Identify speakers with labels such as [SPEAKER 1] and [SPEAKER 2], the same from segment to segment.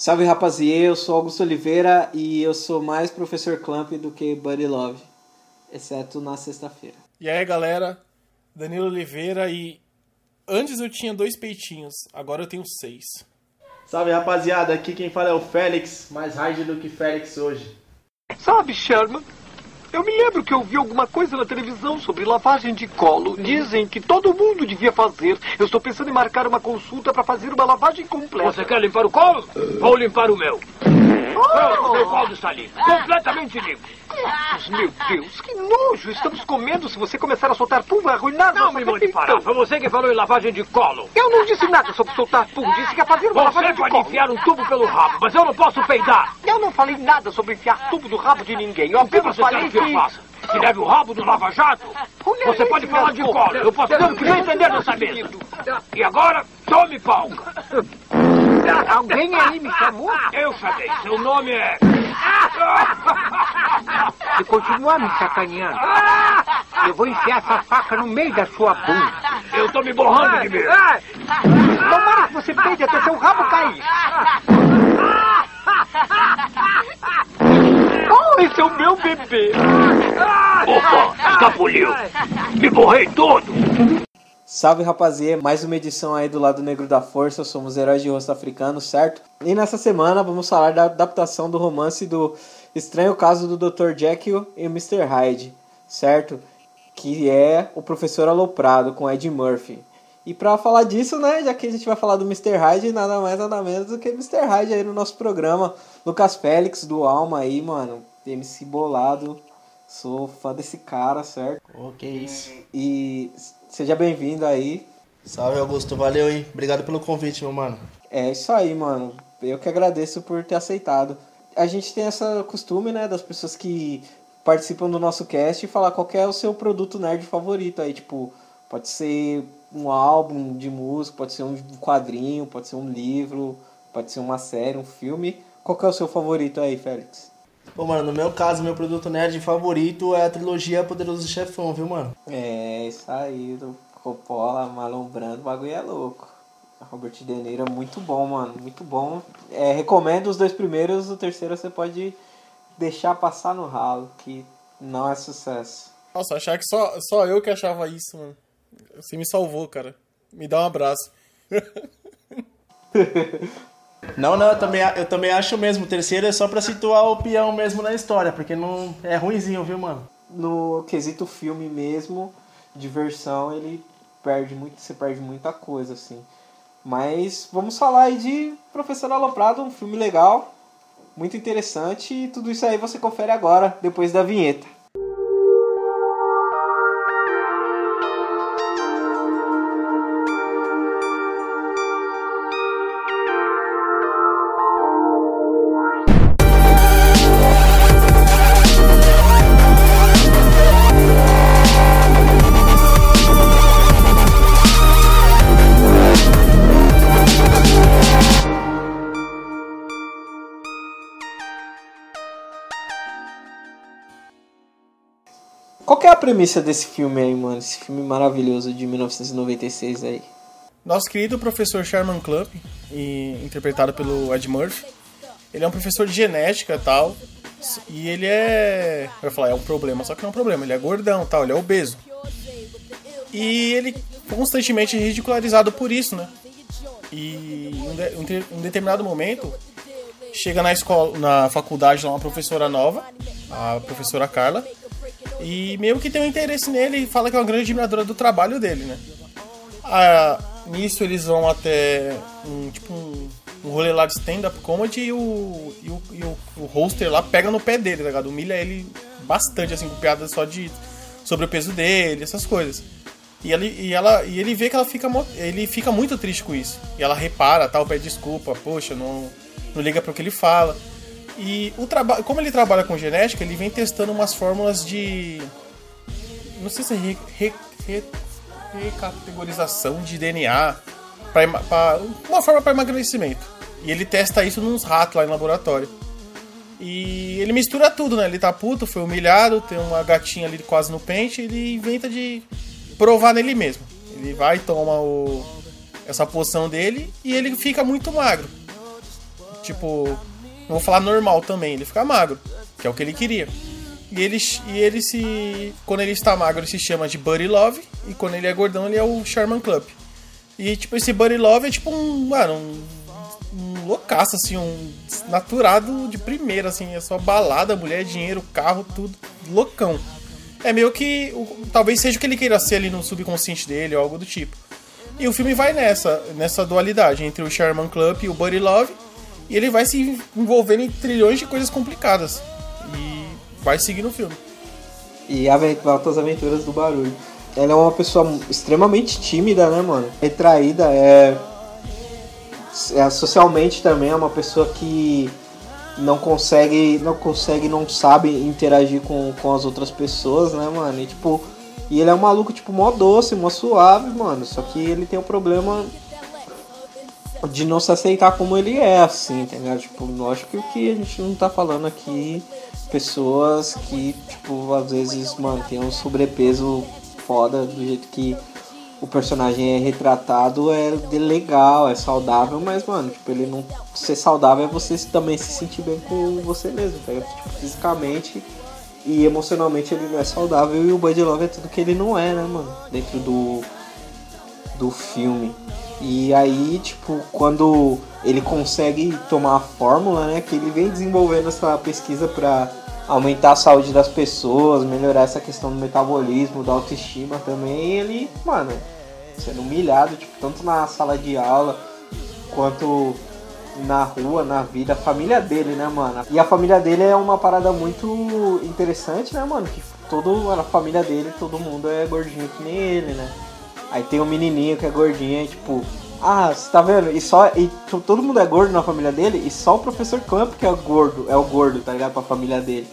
[SPEAKER 1] Salve rapaziê, eu sou Augusto Oliveira e eu sou mais professor Clamp do que Buddy Love, exceto na sexta-feira.
[SPEAKER 2] E aí galera, Danilo Oliveira e antes eu tinha dois peitinhos, agora eu tenho seis.
[SPEAKER 3] Salve rapaziada, aqui quem fala é o Félix, mais hard do que Félix hoje.
[SPEAKER 4] Sabe, Sherman, eu me lembro que eu vi alguma coisa na televisão sobre lavagem de colo. Dizem que todo mundo devia fazer. Eu estou pensando em marcar uma consulta para fazer uma lavagem completa.
[SPEAKER 5] Você quer limpar o colo? Vou limpar o meu. Pronto, meu colo está limpo. Completamente limpo.
[SPEAKER 4] Meu Deus, que nojo! Estamos comendo. Se você começar a soltar pum, vai arruinar
[SPEAKER 5] Não me mande parar.
[SPEAKER 4] refeição.
[SPEAKER 5] Foi você que falou em lavagem de colo.
[SPEAKER 4] Eu não disse nada sobre soltar pum. Disse que ia fazer uma
[SPEAKER 5] Você
[SPEAKER 4] lavagem de
[SPEAKER 5] pode
[SPEAKER 4] colo.
[SPEAKER 5] enfiar um tubo pelo rabo, mas eu não posso peidar.
[SPEAKER 4] Eu não falei nada sobre enfiar tubo do rabo de ninguém. Eu
[SPEAKER 5] O que
[SPEAKER 4] apenas
[SPEAKER 5] você
[SPEAKER 4] falei
[SPEAKER 5] que eu
[SPEAKER 4] que...
[SPEAKER 5] leve o rabo do Lava Jato? Você pode falar de colo. Eu posso ter o que entender nessa mesa. E agora, tome palca.
[SPEAKER 4] Alguém aí me chamou?
[SPEAKER 5] Eu chamei. Seu nome é...
[SPEAKER 4] Se continuar me sacaneando, eu vou enfiar essa faca no meio da sua bunda.
[SPEAKER 5] Eu tô me borrando de medo.
[SPEAKER 4] Tomara que você peide até seu rabo cair. Oh, esse é o meu bebê.
[SPEAKER 5] Opa, escapuliu. Me borrei todo.
[SPEAKER 1] Salve rapaziê, mais uma edição aí do lado negro da força, somos heróis de rosto africano, certo? E nessa semana vamos falar da adaptação do romance do Estranho Caso do Dr. Jekyll e Mr. Hyde, certo? Que é o Professor Aloprado com Ed Murphy. E pra falar disso, né, já que a gente vai falar do Mr. Hyde, nada mais nada menos do que Mr. Hyde aí no nosso programa. Lucas Félix do Alma aí, mano, MC bolado. Sou fã desse cara, certo?
[SPEAKER 3] Ô, que isso.
[SPEAKER 1] E seja bem-vindo aí.
[SPEAKER 3] Salve Augusto, valeu, hein? Obrigado pelo convite, meu mano.
[SPEAKER 1] É isso aí, mano. Eu que agradeço por ter aceitado. A gente tem essa costume, né, das pessoas que participam do nosso cast falar qual que é o seu produto nerd favorito aí, tipo, pode ser um álbum de música, pode ser um quadrinho, pode ser um livro, pode ser uma série, um filme. Qual que é o seu favorito aí, Félix?
[SPEAKER 3] Pô, mano, no meu caso, meu produto nerd favorito é a trilogia Poderoso Chefão, viu, mano?
[SPEAKER 1] É, isso aí, do Coppola, Marlon Brando, o bagulho é louco. Robert De Niro é muito bom, mano, muito bom. É, recomendo os dois primeiros, o terceiro você pode deixar passar no ralo, que não é sucesso.
[SPEAKER 2] Nossa, achar que só, só eu que achava isso, mano. Você me salvou, cara. Me dá um abraço.
[SPEAKER 3] Não, não, eu também, eu também acho mesmo. O terceiro é só pra situar o peão mesmo na história, porque não é ruinzinho, viu, mano?
[SPEAKER 1] No quesito filme mesmo, diversão, ele perde muito, você perde muita coisa, assim. Mas vamos falar aí de Professor Aloprado, um filme legal, muito interessante, e tudo isso aí você confere agora, depois da vinheta. A premissa desse filme aí, mano? Esse filme maravilhoso de 1996 aí.
[SPEAKER 2] Nosso querido professor Sherman Clump, interpretado pelo Ed Murphy, ele é um professor de genética tal. E ele é. Eu ia falar, é um problema, só que não é um problema, ele é gordão tal, ele é obeso. E ele constantemente é ridicularizado por isso, né? E em um de- um determinado momento, chega na escola, na faculdade lá uma professora nova, a professora Carla, e meio que tem um interesse nele e fala que é uma grande admiradora do trabalho dele, né? Ah, nisso eles vão até um tipo um, um rolê lá de stand-up comedy e, o, e, o, e o, o hoster lá pega no pé dele, tá ligado? Humilha ele bastante, assim, com piadas só de sobre o peso dele, essas coisas. E, ele, e, ela, e ele vê que ela fica, ele fica muito triste com isso. E ela repara, tal, pede desculpa, poxa, não, não liga para o que ele fala. E o trabalho, como ele trabalha com genética, ele vem testando umas fórmulas de não sei se é re, re, re- recategorização de DNA pra- uma forma para emagrecimento. E ele testa isso nos ratos lá em laboratório. E ele mistura tudo, né? Ele tá puto, foi humilhado, tem uma gatinha ali quase no pente, ele inventa de provar nele mesmo. Ele vai, toma o, essa poção dele e ele fica muito magro. tipo, não vou falar normal também, ele fica magro, que é o que ele queria. E ele, e ele se. Quando ele está magro, ele se chama de Buddy Love. E quando ele é gordão, ele é o Sherman Club. E tipo, esse Buddy Love é tipo um. Mano, um, um loucaço, assim, um naturado de primeira, assim. É só balada, mulher, dinheiro, carro, tudo. Loucão. É meio que. Talvez seja o que ele queira ser ali no subconsciente dele ou algo do tipo. E o filme vai nessa, nessa dualidade entre o Sherman Club e o Buddy Love. E ele vai se envolvendo em trilhões de coisas complicadas. E vai seguir no filme.
[SPEAKER 1] E Altas Aventuras do Barulho. Ela é uma pessoa extremamente tímida, né, mano? Retraída, é... é. Socialmente também é uma pessoa que não consegue, não consegue, não sabe interagir com, com as outras pessoas, né, mano? E tipo, e ele é um maluco, tipo, mó doce, mó suave, mano. Só que ele tem um problema de não se aceitar como ele é, assim, tá ligado? Tipo, lógico que a gente não tá falando aqui, pessoas que, tipo, às vezes, mano, tem um sobrepeso foda do jeito que o personagem é retratado é legal, é saudável, mas, mano, tipo, ele não. Ser saudável é você também se sentir bem com você mesmo, tá? Tipo, fisicamente e emocionalmente ele não é saudável e o Bud Love é tudo que ele não é, né, mano? Dentro do, do filme. E aí, tipo, quando ele consegue tomar a fórmula, né, que ele vem desenvolvendo essa pesquisa para aumentar a saúde das pessoas, melhorar essa questão do metabolismo, da autoestima também, ele, mano, sendo humilhado, tipo, tanto na sala de aula quanto na rua, na vida, a família dele, né, mano? E a família dele é uma parada muito interessante, né, mano? Que todo, a família dele, todo mundo é gordinho que nem ele, né? Aí tem um menininho que é gordinho, e, tipo, ah, você tá vendo? E só. E todo mundo é gordo na família dele, e só o professor Clamp que é o gordo, é o gordo, tá ligado? Pra família dele.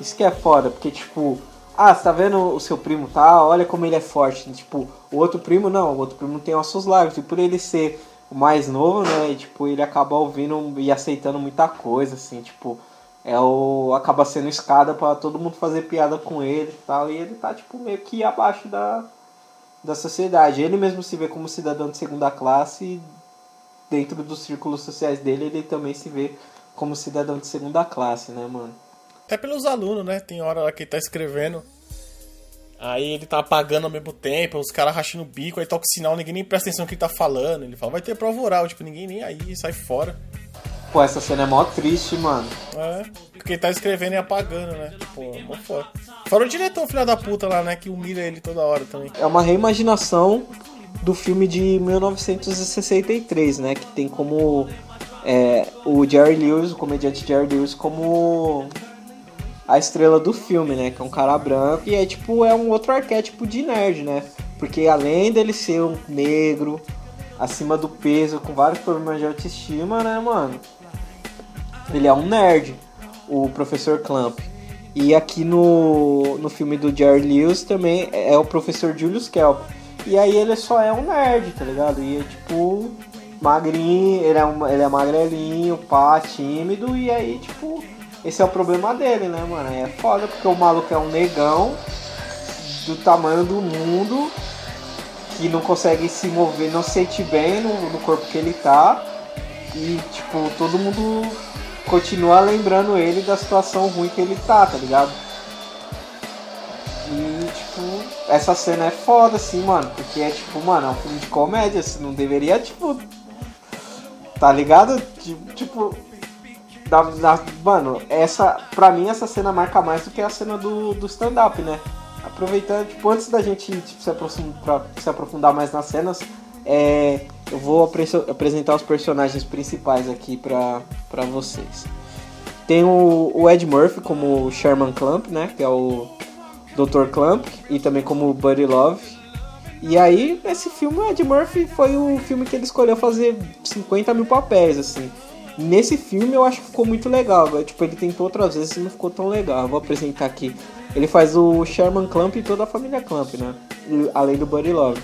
[SPEAKER 1] Isso que é foda, porque, tipo, ah, você tá vendo o seu primo tá? Olha como ele é forte. Tipo, o outro primo não, o outro primo tem ossos largos. E por ele ser o mais novo, né? E, tipo, ele acaba ouvindo e aceitando muita coisa, assim, tipo, é o acaba sendo escada para todo mundo fazer piada com ele e tal, e ele tá tipo meio que abaixo da da sociedade. Ele mesmo se vê como cidadão de segunda classe e dentro dos círculos sociais dele, ele também se vê como cidadão de segunda classe, né, mano?
[SPEAKER 2] Até pelos alunos, né? Tem hora lá que ele tá escrevendo Aí ele tá apagando ao mesmo tempo, os caras rachando o bico, aí toca o sinal, ninguém nem presta atenção no que ele tá falando. Ele fala, vai ter prova oral, tipo, ninguém nem aí, sai fora.
[SPEAKER 1] Pô, essa cena é mó triste, mano.
[SPEAKER 2] É, porque tá escrevendo e apagando, né? Pô, mó foda. Fora o diretor, filho da puta lá, né? Que humilha ele toda hora também.
[SPEAKER 1] É uma reimaginação do filme de 1963, né? Que tem como é, o Jerry Lewis, o comediante Jerry Lewis, como a estrela do filme, né? Que é um cara branco e é tipo é um outro arquétipo de nerd, né? Porque além dele ser um negro, acima do peso, com vários problemas de autoestima, né, mano? Ele é um nerd, o professor Clamp. E aqui no, no filme do Jerry Lewis também é o professor Julius Kelp. E aí ele só é um nerd, tá ligado? E é tipo magrinho, ele é, um, ele é magrelinho, pá, tímido, e aí, tipo, esse é o problema dele, né, mano? É foda porque o maluco é um negão do tamanho do mundo que não consegue se mover, não se sente bem no, no corpo que ele tá. E, tipo, todo mundo continua lembrando ele da situação ruim que ele tá, tá ligado? E, tipo, essa cena é foda, assim, mano, porque é tipo, mano, é um filme de comédia, assim, não deveria, tipo. Tá ligado? Tipo, da, da, mano, essa, pra mim essa cena marca mais do que a cena do, do stand-up, né? Aproveitando, tipo, antes da gente tipo, se, aprofundar, se aprofundar mais nas cenas, é, eu vou apresentar os personagens principais aqui pra vocês. Tem o, o Ed Murphy como Sherman Clamp, né? Que é o Dr. Clamp, e também como Buddy Love. E aí, esse filme, o Ed Murphy foi o filme que ele escolheu fazer 50 mil papéis, assim. Nesse filme eu acho que ficou muito legal, tipo, ele tentou outras vezes e não ficou tão legal. Eu vou apresentar aqui. Ele faz o Sherman Clamp e toda a família Clamp, né? Além do Buddy Love.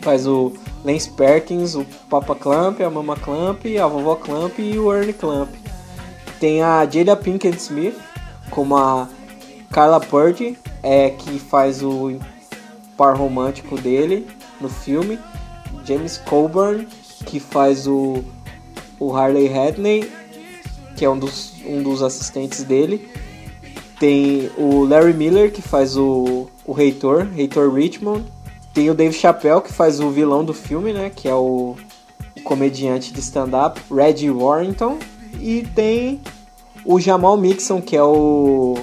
[SPEAKER 1] Faz o Lance Perkins, o Papa Clamp, a Mama Clamp, a Vovó Clamp e o Ernie Clamp. Tem a Jada Pinkett Smith como a Carla Purdy, é, que faz o par romântico dele no filme. James Coburn, que faz o o Harley Hadney, que é um dos, um dos assistentes dele. Tem o Larry Miller, que faz o, o Reitor, Reitor Richmond. Tem o Dave Chappelle, que faz o vilão do filme, né? Que é o, o comediante de stand-up, Reggie Warrington. E tem o Jamal Mixon, que é o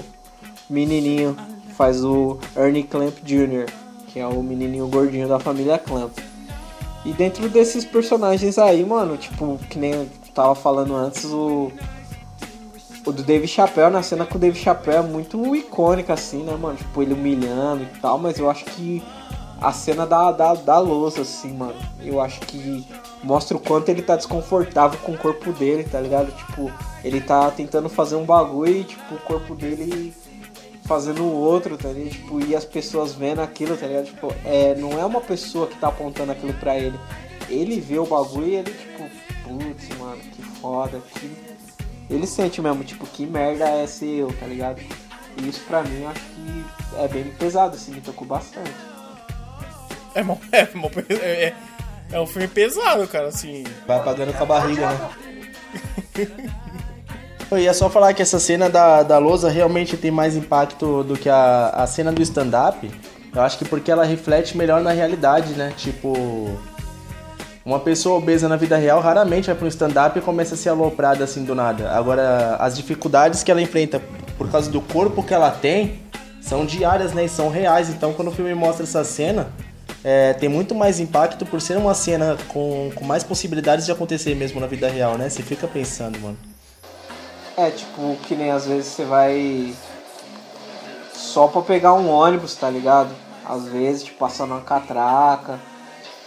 [SPEAKER 1] menininho faz o Ernie Clamp Jr., que é o menininho gordinho da família Clamp. E dentro desses personagens aí, mano, tipo, que nem eu tava falando antes, o. O do Dave Chappelle, na cena com o Dave Chappelle é muito icônica, assim, né, mano? Tipo, ele humilhando e tal, mas eu acho que a cena da, da, da louça, assim, mano. Eu acho que mostra o quanto ele tá desconfortável com o corpo dele, tá ligado? Tipo, ele tá tentando fazer um bagulho e, tipo, o corpo dele fazendo o outro, tá ligado? Tipo, e as pessoas vendo aquilo, tá ligado? Tipo, é, não é uma pessoa que tá apontando aquilo pra ele. Ele vê o bagulho e ele, tipo, putz, mano, que foda, que ele sente mesmo, tipo, que merda é ser eu, tá ligado? E isso pra mim eu acho que é bem pesado, assim, me tocou bastante.
[SPEAKER 2] É, mó- é, mó- é, é, é um filme pesado, cara, assim.
[SPEAKER 3] Vai apagando com a barriga, né? Eu ia só falar que essa cena da, da lousa realmente tem mais impacto do que a, a cena do stand-up. Eu acho que porque ela reflete melhor na realidade, né? Tipo, uma pessoa obesa na vida real raramente vai para um stand-up e começa a ser aloprada assim do nada. Agora, as dificuldades que ela enfrenta por causa do corpo que ela tem são diárias, né? E são reais. Então, quando o filme mostra essa cena, é, tem muito mais impacto por ser uma cena com, com mais possibilidades de acontecer mesmo na vida real, né? Você fica pensando, mano.
[SPEAKER 1] É, tipo, que nem às vezes você vai só pra pegar um ônibus, tá ligado? Às vezes, tipo, passando uma catraca.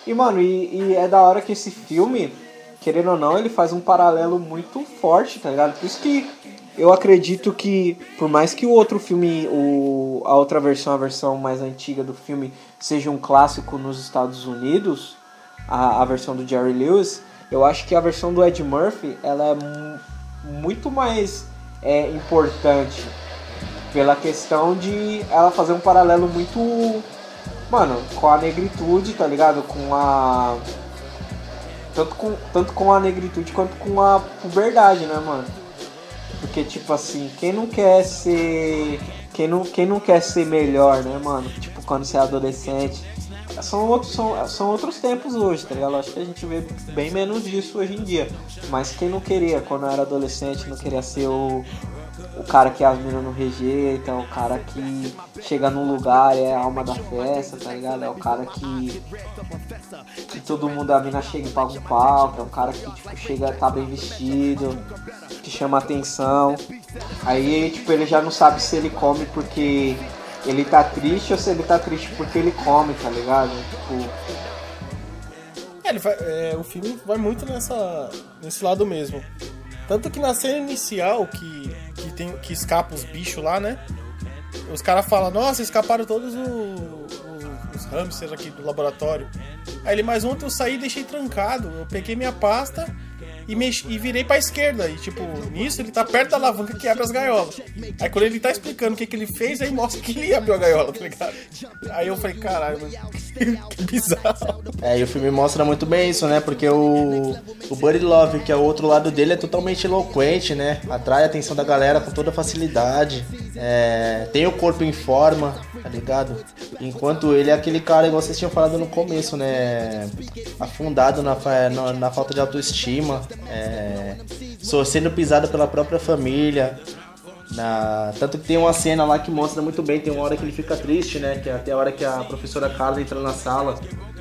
[SPEAKER 1] E, mano, e, e é da hora que esse filme, querendo ou não, ele faz um paralelo muito forte, tá ligado? Por isso que eu acredito que, por mais que o outro filme, o, a outra versão, a versão mais antiga do filme, seja um clássico nos Estados Unidos, a, a versão do Jerry Lewis, eu acho que a versão do Ed Murphy, ela é mu- muito mais é, importante pela questão de ela fazer um paralelo muito, mano, com a negritude, tá ligado? Com a tanto com, tanto com a negritude quanto com a puberdade, né, mano? Porque tipo assim, quem não quer ser quem não, quem não quer ser melhor, né, mano? Quando você é adolescente, são outros, são, são outros tempos hoje, tá ligado? Acho que a gente vê bem menos disso hoje em dia. Mas quem não queria, quando era adolescente, não queria ser o, o cara que as meninas não rejeitam, o cara que chega num lugar e é a alma da festa, tá ligado? É o cara que. que todo mundo, a mina chega e paga um palco, é o cara que tipo, chega, tá bem vestido, que chama atenção. Aí, tipo, ele já não sabe se ele come porque ele tá triste ou se ele tá triste porque ele come, tá ligado? Tipo,
[SPEAKER 2] É, ele vai- é, o filme vai muito nessa, nesse lado mesmo. Tanto que na cena inicial, que, que, tem, que escapa os bichos lá, né? Os caras falam, nossa, escaparam todos o- o- os hamsters aqui do laboratório. Aí ele, mas ontem eu saí e deixei trancado. Eu peguei minha pasta e, mexi, e virei pra esquerda. E tipo, nisso ele tá perto da alavanca que abre as gaiolas. Aí quando ele tá explicando o que, que ele fez, aí mostra que ele abriu a gaiola, tá ligado? Aí eu falei, caralho, mano, que bizarro.
[SPEAKER 3] É, e o filme mostra muito bem isso, né? Porque o, o Buddy Love, que é o outro lado dele, é totalmente eloquente, né? Atrai a atenção da galera com toda facilidade. É, tem o corpo em forma, tá ligado? Enquanto ele é aquele cara, igual vocês tinham falado no começo, né? Afundado na, na, na falta de autoestima, é, sendo pisado pela própria família. Na... Tanto que tem uma cena lá que mostra muito bem, tem uma hora que ele fica triste, né? Que é até a hora que a professora Carla entra na sala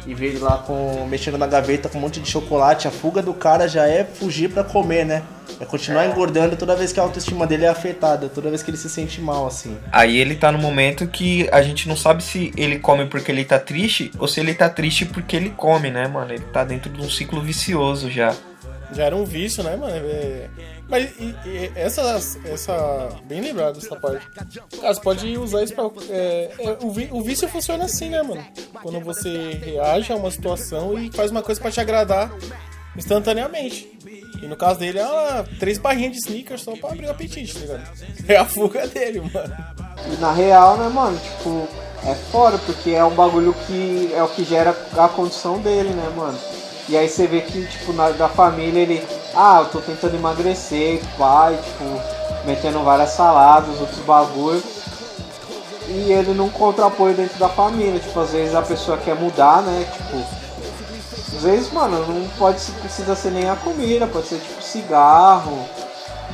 [SPEAKER 3] e vê ele lá com mexendo na gaveta com um monte de chocolate. A fuga do cara já é fugir pra comer, né? É continuar engordando toda vez que a autoestima dele é afetada, toda vez que ele se sente mal, assim.
[SPEAKER 6] Aí ele tá no momento que a gente não sabe se ele come porque ele tá triste ou se ele tá triste porque ele come, né, mano? Ele tá dentro de um ciclo vicioso já.
[SPEAKER 2] Já era um vício, né, mano? É- Mas e, e essa, essa. Bem lembrado essa parte. Cara, você pode usar isso pra. é, é, o, vi- o vício funciona assim, né, mano? Quando você reage a uma situação e faz uma coisa pra te agradar instantaneamente. E no caso dele, uma, três barrinhas de sneakers só pra abrir o apetite, tá ligado? É a fuga dele, mano.
[SPEAKER 1] Na real, né, mano, tipo, é fora, porque é um bagulho que é o que gera a condição dele, né, mano? E aí você vê que, tipo, na, da família ele ah, eu tô tentando emagrecer, pai, tipo, metendo várias saladas, outros bagulho. E ele não encontra apoio dentro da família. Tipo, às vezes a pessoa quer mudar, né? Tipo, às vezes, mano, não pode precisa ser nem a comida, pode ser tipo cigarro,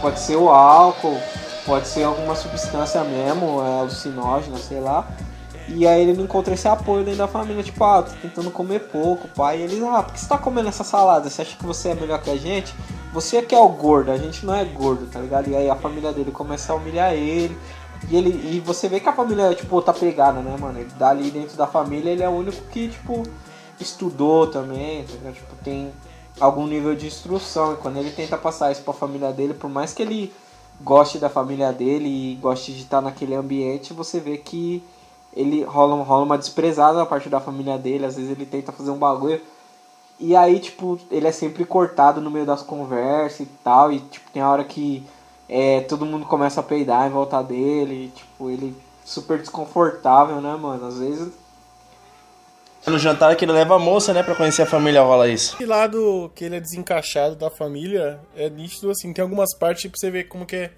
[SPEAKER 1] pode ser o álcool, pode ser alguma substância mesmo, é, alucinógena, sei lá. E aí ele não encontra esse apoio dentro da família, tipo, ah, tô tentando comer pouco, pai. E eles, ah, por que você tá comendo essa salada? Você acha que você é melhor que a gente? Você que é o gordo, a gente não é gordo, tá ligado? E aí a família dele começa a humilhar ele. E ele e você vê que a família, tipo, tá pegada, né, mano? Ele dali dentro da família, ele é o único que, tipo, estudou também, tá? Tipo, tem algum nível de instrução. E quando ele tenta passar isso pra família dele, por mais que ele goste da família dele e goste de estar naquele ambiente, você vê que ele rola, rola uma desprezada da parte da família dele, às vezes ele tenta fazer um bagulho. E aí, tipo, ele é sempre cortado no meio das conversas e tal. E tipo, tem a hora que é, todo mundo começa a peidar em volta dele. E, tipo, ele super desconfortável, né, mano? Às vezes.
[SPEAKER 3] No jantar que ele leva a moça, né, pra conhecer a família, rola isso.
[SPEAKER 2] Esse lado que ele é desencaixado da família é nítido, assim. Tem algumas partes pra você ver como que é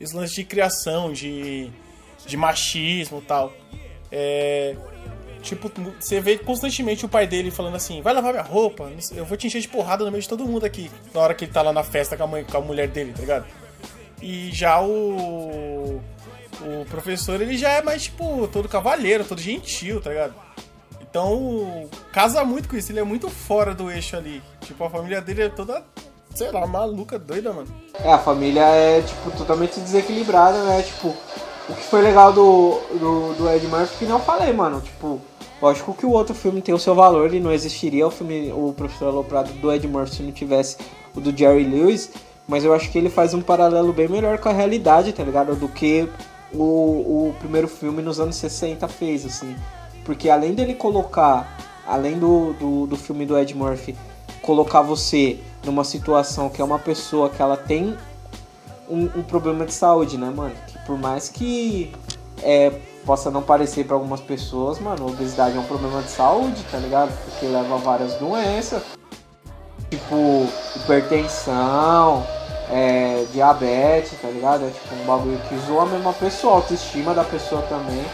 [SPEAKER 2] esse lance de criação, de, de machismo e tal. É, tipo, você vê constantemente o pai dele falando assim: vai lavar minha roupa, eu vou te encher de porrada no meio de todo mundo aqui. Na hora que ele tá lá na festa com a, mãe, com a mulher dele, tá ligado? E já o. O professor, ele já é mais, tipo, todo cavalheiro, todo gentil, tá ligado? Então, casa muito com isso, ele é muito fora do eixo ali. Tipo, a família dele é toda, sei lá, maluca, doida, mano.
[SPEAKER 1] É, a família é, tipo, totalmente desequilibrada, né? Tipo, o que foi legal do, do, do Ed Murphy, que não falei, mano. Tipo, lógico que o outro filme tem o seu valor e não existiria o filme O Professor Aloprado do Ed Murphy se não tivesse o do Jerry Lewis. Mas eu acho que ele faz um paralelo bem melhor com a realidade, tá ligado? Do que o, o primeiro filme nos anos 60 fez, assim. Porque além dele colocar, além do, do, do filme do Ed Murphy, colocar você numa situação que é uma pessoa que ela tem um, um problema de saúde, né, mano? por mais que é, possa não parecer para algumas pessoas, mano, obesidade é um problema de saúde, tá ligado? Porque leva a várias doenças, tipo hipertensão, é, diabetes, tá ligado? É tipo um bagulho que zoa mesmo a pessoa, a autoestima da pessoa também.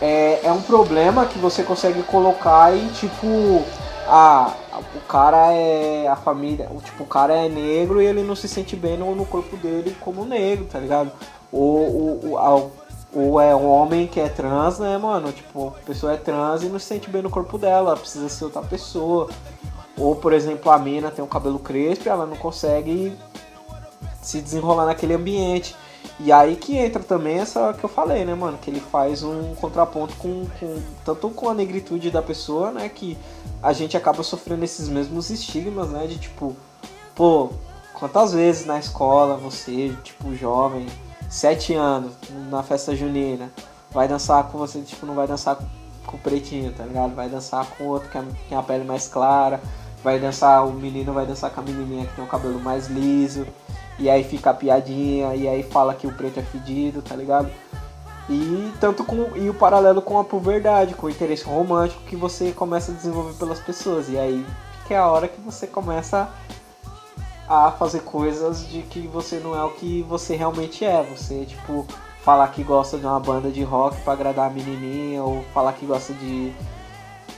[SPEAKER 1] É, é um problema que você consegue colocar em tipo. Ah, o cara é. A família. Tipo, o cara é negro e ele não se sente bem no, no corpo dele como negro, tá ligado? Ou, ou, ou, ou é um homem que é trans, né, mano? Tipo, a pessoa é trans e não se sente bem no corpo dela, precisa ser outra pessoa. Ou, por exemplo, a mina tem um cabelo crespo e ela não consegue se desenrolar naquele ambiente. E aí que entra também essa que eu falei, né, mano? Que ele faz um contraponto com, com tanto com a negritude da pessoa, né? Que a gente acaba sofrendo esses mesmos estigmas, né? De tipo, pô, quantas vezes na escola você, tipo, jovem, sete anos, na festa junina, vai dançar com você, tipo, não vai dançar com, o pretinho, tá ligado? Vai dançar com outro que tem a pele mais clara, vai dançar, o menino vai dançar com a menininha que tem o cabelo mais liso e aí fica a piadinha, e aí fala que o preto é fedido, tá ligado? E tanto com e o paralelo com a puberdade, com o interesse romântico que você começa a desenvolver pelas pessoas. E aí que é a hora que você começa a fazer coisas de que você não é o que você realmente é. Você, tipo, falar que gosta de uma banda de rock para agradar a menininha, ou falar que gosta de,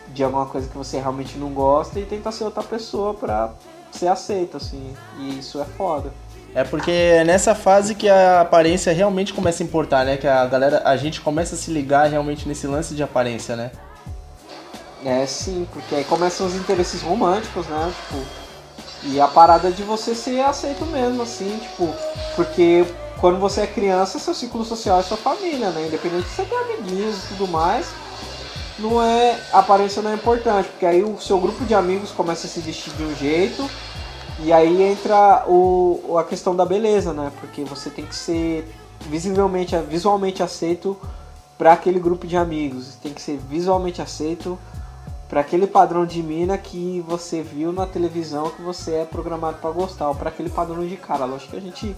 [SPEAKER 1] de alguma coisa que você realmente não gosta e tentar ser outra pessoa pra ser aceito, assim. E isso é foda.
[SPEAKER 3] É porque é nessa fase que a aparência realmente começa a importar, né? Que a galera, a gente começa a se ligar realmente nesse lance de aparência, né?
[SPEAKER 1] É, sim, porque aí começam os interesses românticos, né? Tipo, e a parada de você ser aceito mesmo, assim, tipo, porque quando você é criança, seu ciclo social é sua família, né? Independente de você ter amiguinhos e tudo mais, não é. A aparência não é importante, porque aí o seu grupo de amigos começa a se vestir de um jeito e aí entra o, a questão da beleza, né? Porque você tem que ser visivelmente, visualmente aceito para aquele grupo de amigos. Tem que ser visualmente aceito para aquele padrão de mina que você viu na televisão que você é programado para gostar, ou para aquele padrão de cara. Lógico que a gente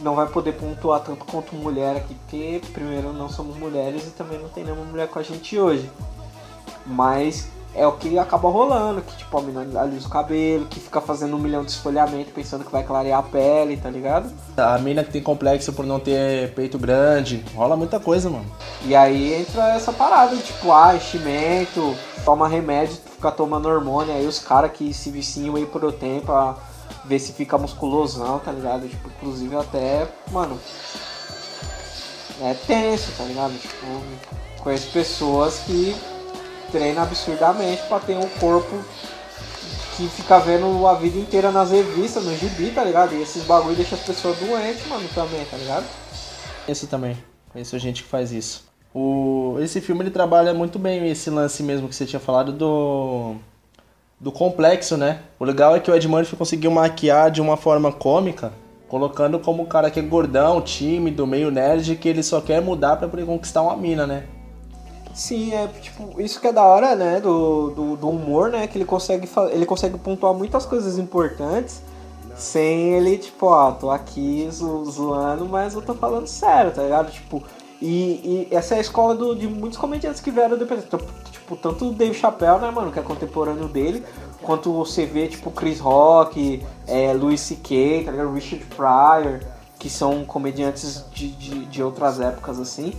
[SPEAKER 1] não vai poder pontuar tanto quanto mulher aqui, porque primeiro não somos mulheres e também não tem nenhuma mulher com a gente hoje. Mas é o que acaba rolando, que tipo, a menina alisa o cabelo, que fica fazendo um milhão de esfolhamento pensando que vai clarear a pele, tá ligado?
[SPEAKER 3] A mina que tem complexo por não ter peito grande, rola muita coisa, mano.
[SPEAKER 1] E aí entra essa parada, tipo, ah, enchimento, toma remédio, fica tomando hormônio, aí os caras que se viciam aí por o tempo pra ver se fica musculosão, tá ligado? Tipo, inclusive até, mano, é tenso, tá ligado? Tipo, conheço pessoas que treinam absurdamente pra ter um corpo que fica vendo a vida inteira nas revistas, no gibi, tá ligado? E esses bagulho deixa as pessoas doentes, mano, também, tá ligado?
[SPEAKER 3] Esse também. Conheço gente que faz isso. O, esse filme ele trabalha muito bem esse lance mesmo que você tinha falado do do complexo, né? O legal é que o Ed Murphy conseguiu maquiar de uma forma cômica, colocando como um cara que é gordão, tímido, meio nerd, que ele só quer mudar para poder conquistar uma mina, né?
[SPEAKER 1] Sim, é tipo, isso que é da hora, né, do, do, do humor, né, que ele consegue, ele consegue pontuar muitas coisas importantes sem ele, tipo, ó, tô aqui zo zoando, mas eu tô falando sério, tá ligado? Tipo, e, e essa é a escola do, de muitos comediantes que vieram depois. Tipo, tanto o Dave Chappelle, né, mano, que é contemporâneo dele, quanto você vê, tipo, Chris Rock, é, Louis C.K., tá ligado? Richard Pryor, que são comediantes de, de, de outras épocas, assim.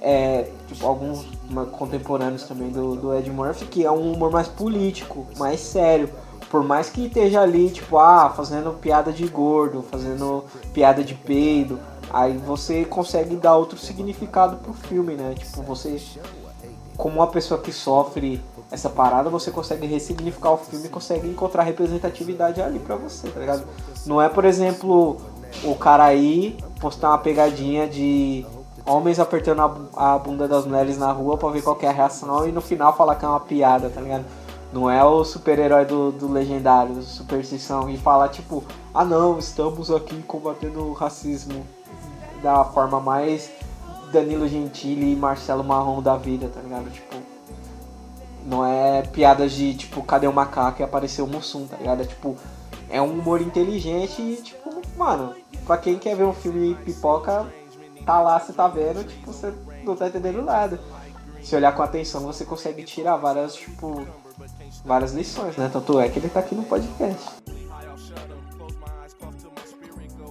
[SPEAKER 1] É, tipo, alguns contemporâneos também do, do Ed Murphy, que é um humor mais político, mais sério. Por mais que esteja ali, tipo, ah, fazendo piada de gordo, fazendo piada de peido, aí você consegue dar outro significado pro filme, né? Tipo, você como uma pessoa que sofre essa parada, você consegue ressignificar o filme e consegue encontrar representatividade ali pra você, tá ligado? Não é, por exemplo, o cara aí postar uma pegadinha de homens apertando a, a bunda das mulheres na rua pra ver qual é a reação e no final falar que é uma piada, tá ligado? Não é o super-herói do, do legendário, do superstição, e falar tipo, ah não, estamos aqui combatendo o racismo da forma mais Danilo Gentili e Marcelo Marrom da vida, tá ligado? Tipo, não é piadas de tipo, cadê o macaco e apareceu o Mussum, tá ligado? É tipo, é um humor inteligente e tipo, mano, pra quem quer ver um filme pipoca, tá lá, você tá vendo, tipo, você não tá entendendo nada. Se olhar com atenção, você consegue tirar várias, tipo, várias lições, né? Tanto é que ele tá aqui no podcast.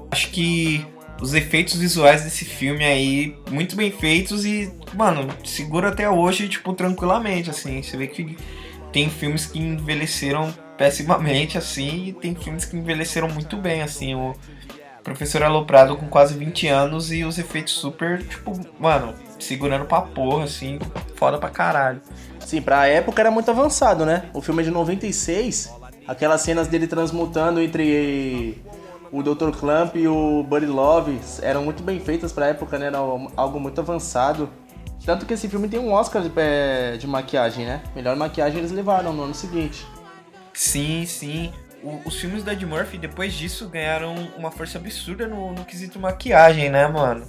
[SPEAKER 6] Acho que os efeitos visuais desse filme aí, muito bem feitos e, mano, segura até hoje, tipo, tranquilamente, assim. Você vê que tem filmes que envelheceram pessimamente, assim, e tem filmes que envelheceram muito bem, assim. O Professor Aloprado com quase 20 anos e os efeitos super, tipo, mano, segurando pra porra, assim, foda pra caralho.
[SPEAKER 3] Sim, pra época era muito avançado, né? O filme é de 96, aquelas cenas dele transmutando entre o Dr. Clamp e o Buddy Love eram muito bem feitas pra época, né? Era algo muito avançado. Tanto que esse filme tem um Oscar de, é, de maquiagem, né? Melhor maquiagem eles levaram no ano seguinte.
[SPEAKER 6] Sim, sim. O, os filmes da Ed Murphy, depois disso, ganharam uma força absurda no, no quesito maquiagem, né, mano?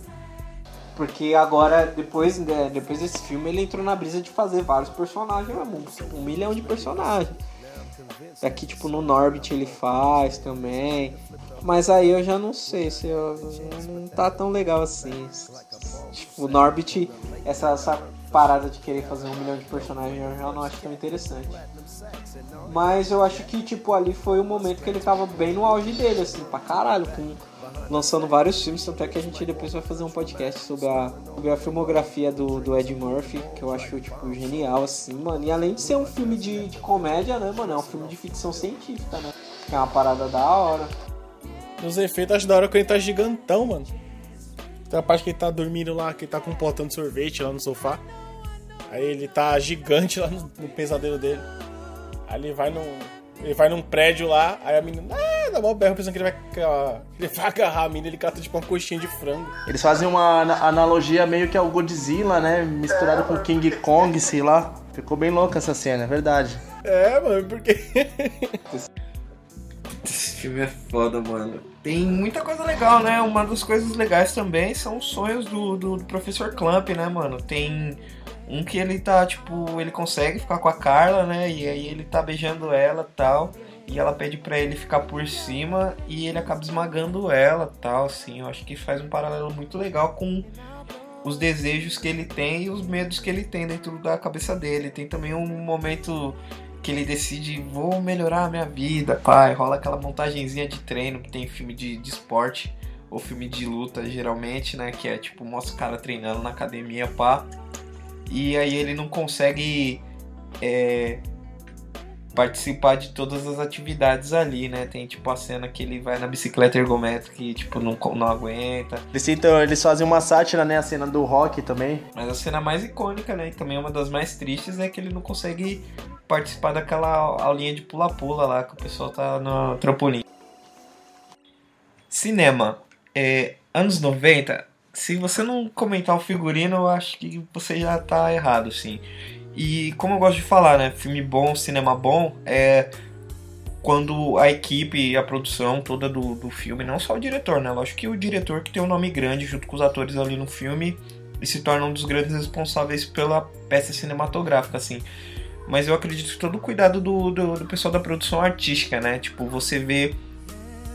[SPEAKER 1] Porque agora, depois, né, depois desse filme, ele entrou na brisa de fazer vários personagens, um milhão de personagens. Aqui, tipo, no Norbit ele faz também. Mas aí eu já não sei se eu, não tá tão legal assim. Tipo, o Norbit, essa, essa parada de querer fazer um milhão de personagens eu já não acho tão interessante. Mas eu acho que, tipo, ali foi o momento que ele tava bem no auge dele, assim, pra caralho, com, lançando vários filmes, tanto é que a gente depois vai fazer um podcast sobre a, sobre a filmografia do, do Ed Murphy, que eu acho, tipo, genial, assim, mano. E além de ser um filme de, de comédia, né, mano, é um filme de ficção científica, né? Que é uma parada da hora.
[SPEAKER 2] Nos efeitos, acho da hora que ele tá gigantão, mano. Tem a parte que ele tá dormindo lá, que ele tá com um potão de sorvete lá no sofá. Aí ele tá gigante lá no, no pesadelo dele. Aí ele vai num. Ele vai num prédio lá, aí a menina. Ah, dá mó berro pensando que ele vai. Ele vai agarrar a menina, ele cata tipo uma coxinha de frango.
[SPEAKER 3] Eles fazem uma analogia meio que ao Godzilla, né? Misturado com King Kong, sei lá. Ficou bem louca essa cena, é verdade.
[SPEAKER 2] É, mano, porque.
[SPEAKER 6] Esse filme é foda, mano. Tem muita coisa legal, né? Uma das coisas legais também são os sonhos do, do, do professor Clamp, né, mano? Tem um que ele tá, tipo, ele consegue ficar com a Carla, né? E aí ele tá beijando ela tal. E ela pede para ele ficar por cima e ele acaba esmagando ela tal, assim. Eu acho que faz um paralelo muito legal com os desejos que ele tem e os medos que ele tem dentro da cabeça dele. Tem também um momento que ele decide, vou melhorar a minha vida, pai. Rola aquela montagenzinha de treino que tem em filme de, de esporte ou filme de luta, geralmente, né? Que é tipo, mostra o cara treinando na academia, pá. E aí ele não consegue é, participar de todas as atividades ali, né? Tem tipo a cena que ele vai na bicicleta ergométrica e tipo não, não aguenta.
[SPEAKER 3] Eles, eles fazem uma sátira, né? A cena do rock também.
[SPEAKER 6] Mas a cena mais icônica, né? E também é uma das mais tristes é que ele não consegue participar daquela aulinha de pula-pula lá que o pessoal tá no trampolim. Cinema. É, anos 90, se você não comentar o figurino, eu acho que você já tá errado, sim. E como eu gosto de falar, né? Filme bom, cinema bom é quando a equipe e a produção toda do, do filme, não só o diretor, né? Lógico que o diretor que tem um nome grande junto com os atores ali no filme e se torna um dos grandes responsáveis pela peça cinematográfica, assim. Mas eu acredito que todo o cuidado do, do, do pessoal da produção artística, né? Tipo, você vê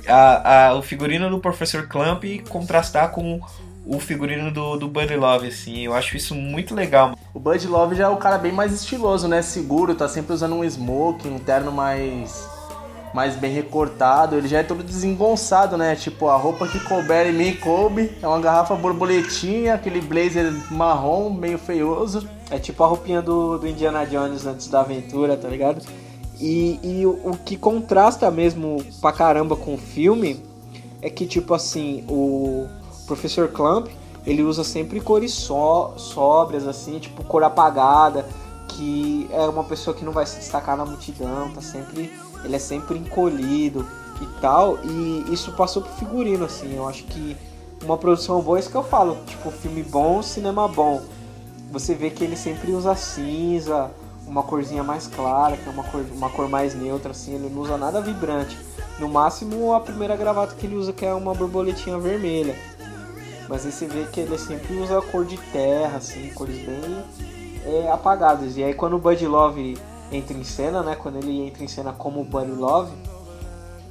[SPEAKER 6] a, a, o figurino do Professor Clamp contrastar com o figurino do, do Buddy Love, assim. Eu acho isso muito legal.
[SPEAKER 3] O Buddy Love já é o cara bem mais estiloso, né? Seguro, tá sempre usando um smoking, um terno mais mais bem recortado, ele já é todo desengonçado, né? Tipo, a roupa que couber em mim coube, é uma garrafa borboletinha, aquele blazer marrom, meio feioso.
[SPEAKER 1] É tipo a roupinha do, do Indiana Jones antes da aventura, tá ligado? E, e o, o que contrasta mesmo pra caramba com o filme é que, tipo assim, o Professor Clamp, ele usa sempre cores só, sóbrias, assim, tipo cor apagada, que é uma pessoa que não vai se destacar na multidão, tá sempre, ele é sempre encolhido e tal, e isso passou pro figurino, assim, eu acho que uma produção boa é isso que eu falo, tipo, filme bom, cinema bom. Você vê que ele sempre usa cinza, uma corzinha mais clara, que é uma cor, uma cor mais neutra, assim, ele não usa nada vibrante. No máximo a primeira gravata que ele usa que é uma borboletinha vermelha. Mas aí você vê que ele sempre usa cor de terra, assim, cores bem é, apagadas. E aí quando o Buddy Love entra em cena, né? Quando ele entra em cena como Buddy Love,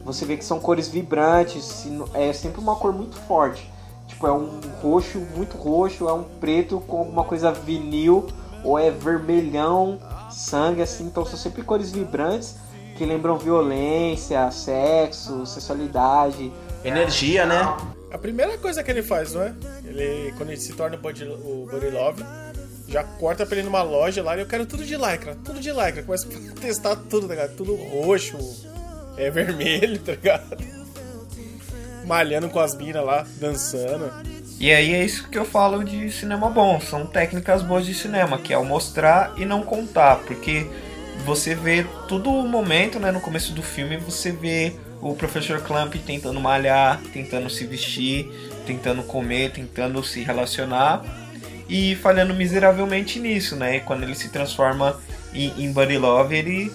[SPEAKER 1] você vê que são cores vibrantes, é sempre uma cor muito forte. Tipo, é um roxo muito roxo, é um preto com alguma coisa vinil, ou é vermelhão, sangue, assim. Então são sempre cores vibrantes que lembram violência, sexo, sexualidade.
[SPEAKER 3] Energia, né?
[SPEAKER 2] A primeira coisa que ele faz, não é? Ele, quando ele se torna o Buddy, Love, já corta pra ele numa loja lá e eu quero tudo de lycra, tudo de lycra. Começa a testar tudo, tá ligado? Tudo roxo, é vermelho, tá ligado? Malhando com as minas lá, dançando.
[SPEAKER 6] E aí é isso que eu falo de cinema bom, são técnicas boas de cinema, que é o mostrar e não contar, porque você vê todo o momento, né, no começo do filme, você vê o professor Clamp tentando malhar, tentando se vestir, tentando comer, tentando se relacionar e falhando miseravelmente nisso, né? E quando ele se transforma em, em Buddy Love, ele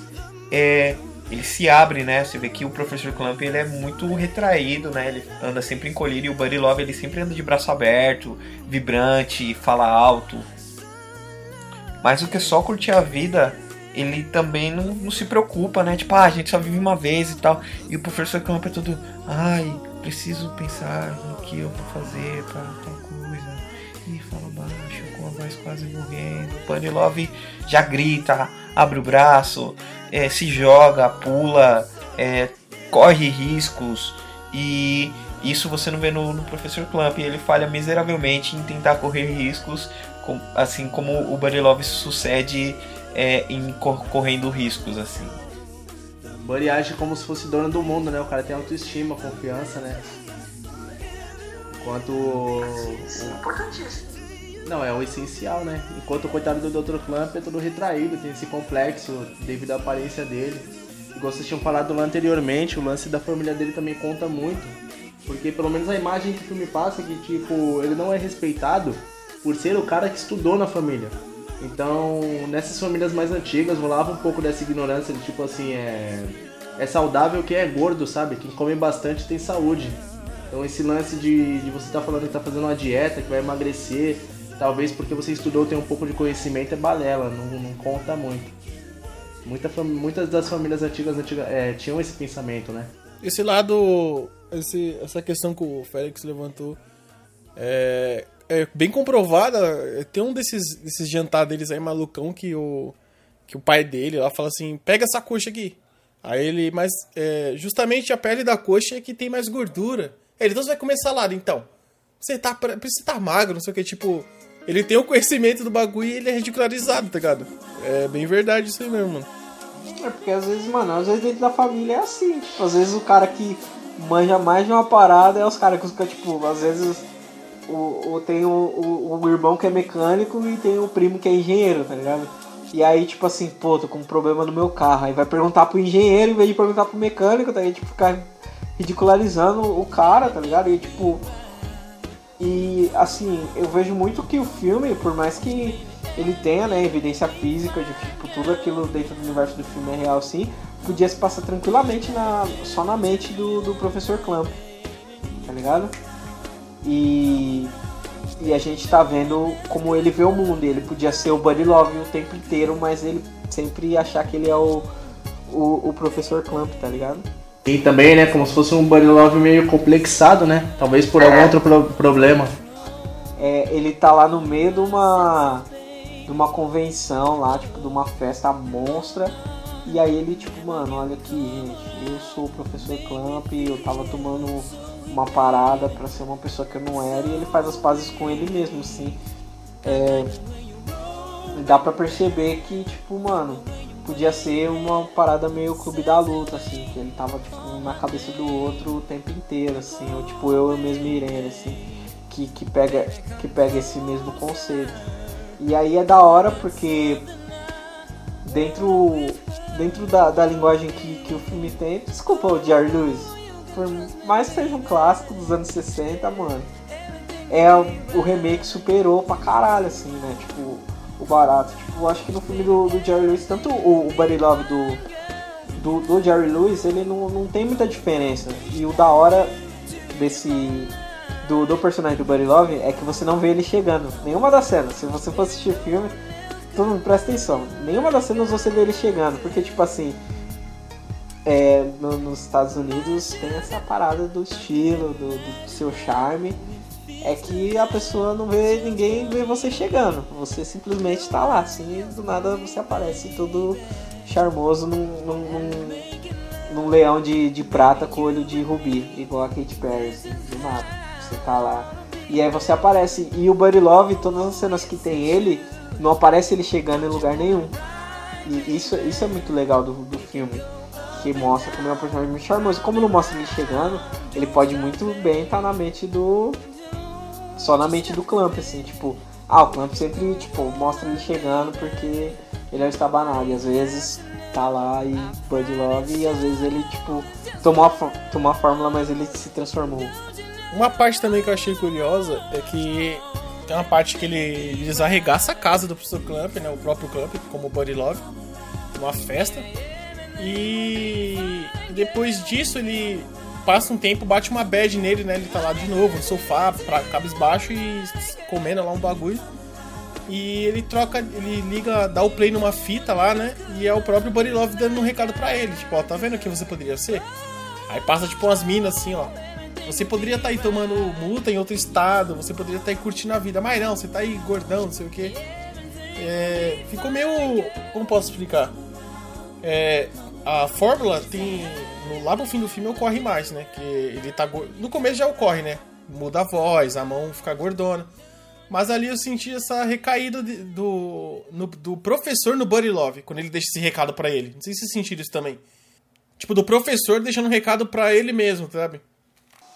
[SPEAKER 6] é, ele se abre, né? Você vê que o professor Clamp ele é muito retraído, né? Ele anda sempre encolhido e o Buddy Love ele sempre anda de braço aberto, vibrante, fala alto. Mais do que só curtir a vida, ele também não, não, se preocupa, né? Tipo, ah, a gente só vive uma vez e tal. E o professor Camp é tudo, ai, preciso pensar no que eu vou fazer pra tal coisa. E fala baixo, com a voz quase morrendo. O Bunny Love já grita, abre o braço, é, se joga, pula, é, corre riscos. E isso você não vê no, no Professor Clamp. Ele falha miseravelmente em tentar correr riscos, com, assim como o Bunny Love sucede é, em correndo riscos, assim.
[SPEAKER 3] Buddy age como se fosse dono do mundo, né? O cara tem autoestima, confiança, né? Enquanto.
[SPEAKER 7] Sim, é importantíssimo.
[SPEAKER 3] Não, é o essencial, né? Enquanto o coitado do Dr. Clamp é todo retraído, tem esse complexo devido à aparência dele. Igual vocês tinham falado lá anteriormente, o lance da família dele também conta muito. Porque pelo menos a imagem que o filme passa é que, tipo, ele não é respeitado por ser o cara que estudou na família. Então, nessas famílias mais antigas rolava um pouco dessa ignorância de tipo assim, é, é saudável quem é gordo, sabe? Quem come bastante tem saúde. Então esse lance de, de você estar tá falando que está fazendo uma dieta, que vai emagrecer, talvez porque você estudou tem um pouco de conhecimento, é balela, não, não conta muito. Muita, muitas das famílias antigas, antigas é, tinham esse pensamento, né?
[SPEAKER 2] Esse lado, esse, essa questão que o Félix levantou É, é bem comprovada. Tem um desses, desses jantar deles aí, malucão, que o, que o pai dele lá fala assim: pega essa coxa aqui. Aí ele, mas é, justamente a pele da coxa é que tem mais gordura. Ele, então você vai comer salada então. Você tá, você tá magro, não sei o que, tipo. Ele tem o conhecimento do bagulho e ele é ridicularizado, tá ligado? É bem verdade isso aí mesmo, mano.
[SPEAKER 1] É porque às vezes, mano, às vezes dentro da família é assim. Às vezes o cara que manja mais de uma parada é os caras que, tipo, às vezes o, o, tem o, o, o, irmão que é mecânico e tem o primo que é engenheiro, tá ligado? E aí, tipo assim, pô, tô com um problema no meu carro. Aí vai perguntar pro engenheiro em vez de perguntar pro mecânico, tá aí, tipo, ficar ridicularizando o cara, tá ligado? E tipo. E assim, eu vejo muito que o filme, por mais que ele tenha, né, evidência física de tipo, tudo aquilo dentro do universo do filme é real sim, podia se passar tranquilamente na, só na mente do, do professor Clamp. Tá ligado? E, e a gente tá vendo como ele vê o mundo. Ele podia ser o Buddy Love o tempo inteiro, mas ele sempre achar que ele é o, o, o professor Clamp, tá ligado?
[SPEAKER 3] E também, né, como se fosse um Buddy Love meio complexado, né? Talvez por algum outro pro problema.
[SPEAKER 1] É, ele tá lá no meio de uma de uma convenção lá, tipo, de uma festa monstra. E aí ele, tipo, mano, olha aqui, gente, eu sou o professor Clamp, eu tava tomando uma parada para ser uma pessoa que eu não era e ele faz as pazes com ele mesmo, assim. É, dá pra perceber que, tipo, mano, podia ser uma parada meio clube da luta, assim, que ele tava, tipo, na cabeça do outro o tempo inteiro, assim, ou tipo, eu, eu mesmo Irene, assim, que, que, pega, que pega esse mesmo conceito. E aí é da hora porque dentro, dentro da, da linguagem que, que o filme tem, desculpa o Jerry Lewis, por mais que seja um clássico dos anos 60, mano, é o remake superou pra caralho, assim, né? Tipo, o barato. Tipo, acho que no filme do, do Jerry Lewis, tanto o, o Buddy Love do, do, do, Jerry Lewis, ele não, não tem muita diferença. E o da hora desse. Do, do personagem do Buddy Love é que você não vê ele chegando. Nenhuma das cenas. Se você for assistir o filme, todo mundo presta atenção. Nenhuma das cenas você vê ele chegando. Porque, tipo assim, é, no, nos Estados Unidos tem essa parada do estilo, do, do, seu charme. É que a pessoa não vê ninguém vê você chegando. Você simplesmente está lá, assim, do nada você aparece todo charmoso num, num, num, num leão de, de prata com olho de rubi, igual a Katy Perry, assim, do nada. Você tá lá. E aí você aparece. E o Buddy Love, todas as cenas que tem ele, não aparece ele chegando em lugar nenhum. E isso, isso é muito legal do, do filme que mostra como é um personagem muito charmoso. Como não mostra ele chegando, ele pode muito bem estar tá na mente do. Só na mente do Clamp, assim, tipo. Ah, o Clamp sempre, tipo, mostra ele chegando porque ele é o estabanado. E às vezes tá lá e Bud Love e às vezes ele, tipo, tomou a, tomou a fórmula, mas ele se transformou.
[SPEAKER 2] Uma parte também que eu achei curiosa é que tem uma parte que ele desarregaça a casa do professor Clamp, né? O próprio Clamp, como Buddy Love, numa festa. E depois disso ele passa um tempo, bate uma bad nele, né? Ele tá lá de novo no sofá, pra, cabisbaixo e comendo lá um bagulho. E ele troca, ele liga, dá o play numa fita lá, né? E é o próprio Buddy Love dando um recado pra ele. Tipo, ó, tá vendo que você poderia ser? Aí passa tipo umas minas assim, ó. Você poderia estar tá aí tomando multa em outro estado, você poderia estar tá aí curtindo a vida, mas não, você tá aí gordão, não sei o que. É, ficou meio. Como posso explicar? É, a fórmula tem. No, lá no fim do filme ocorre mais, né? Que ele tá. No começo já ocorre, né? Muda a voz, a mão fica gordona. Mas ali eu senti essa recaída de, do, no, do professor no Buddy Love, quando ele deixa esse recado para ele. Não sei se sentiram isso também. Tipo, do professor deixando um recado para ele mesmo, sabe?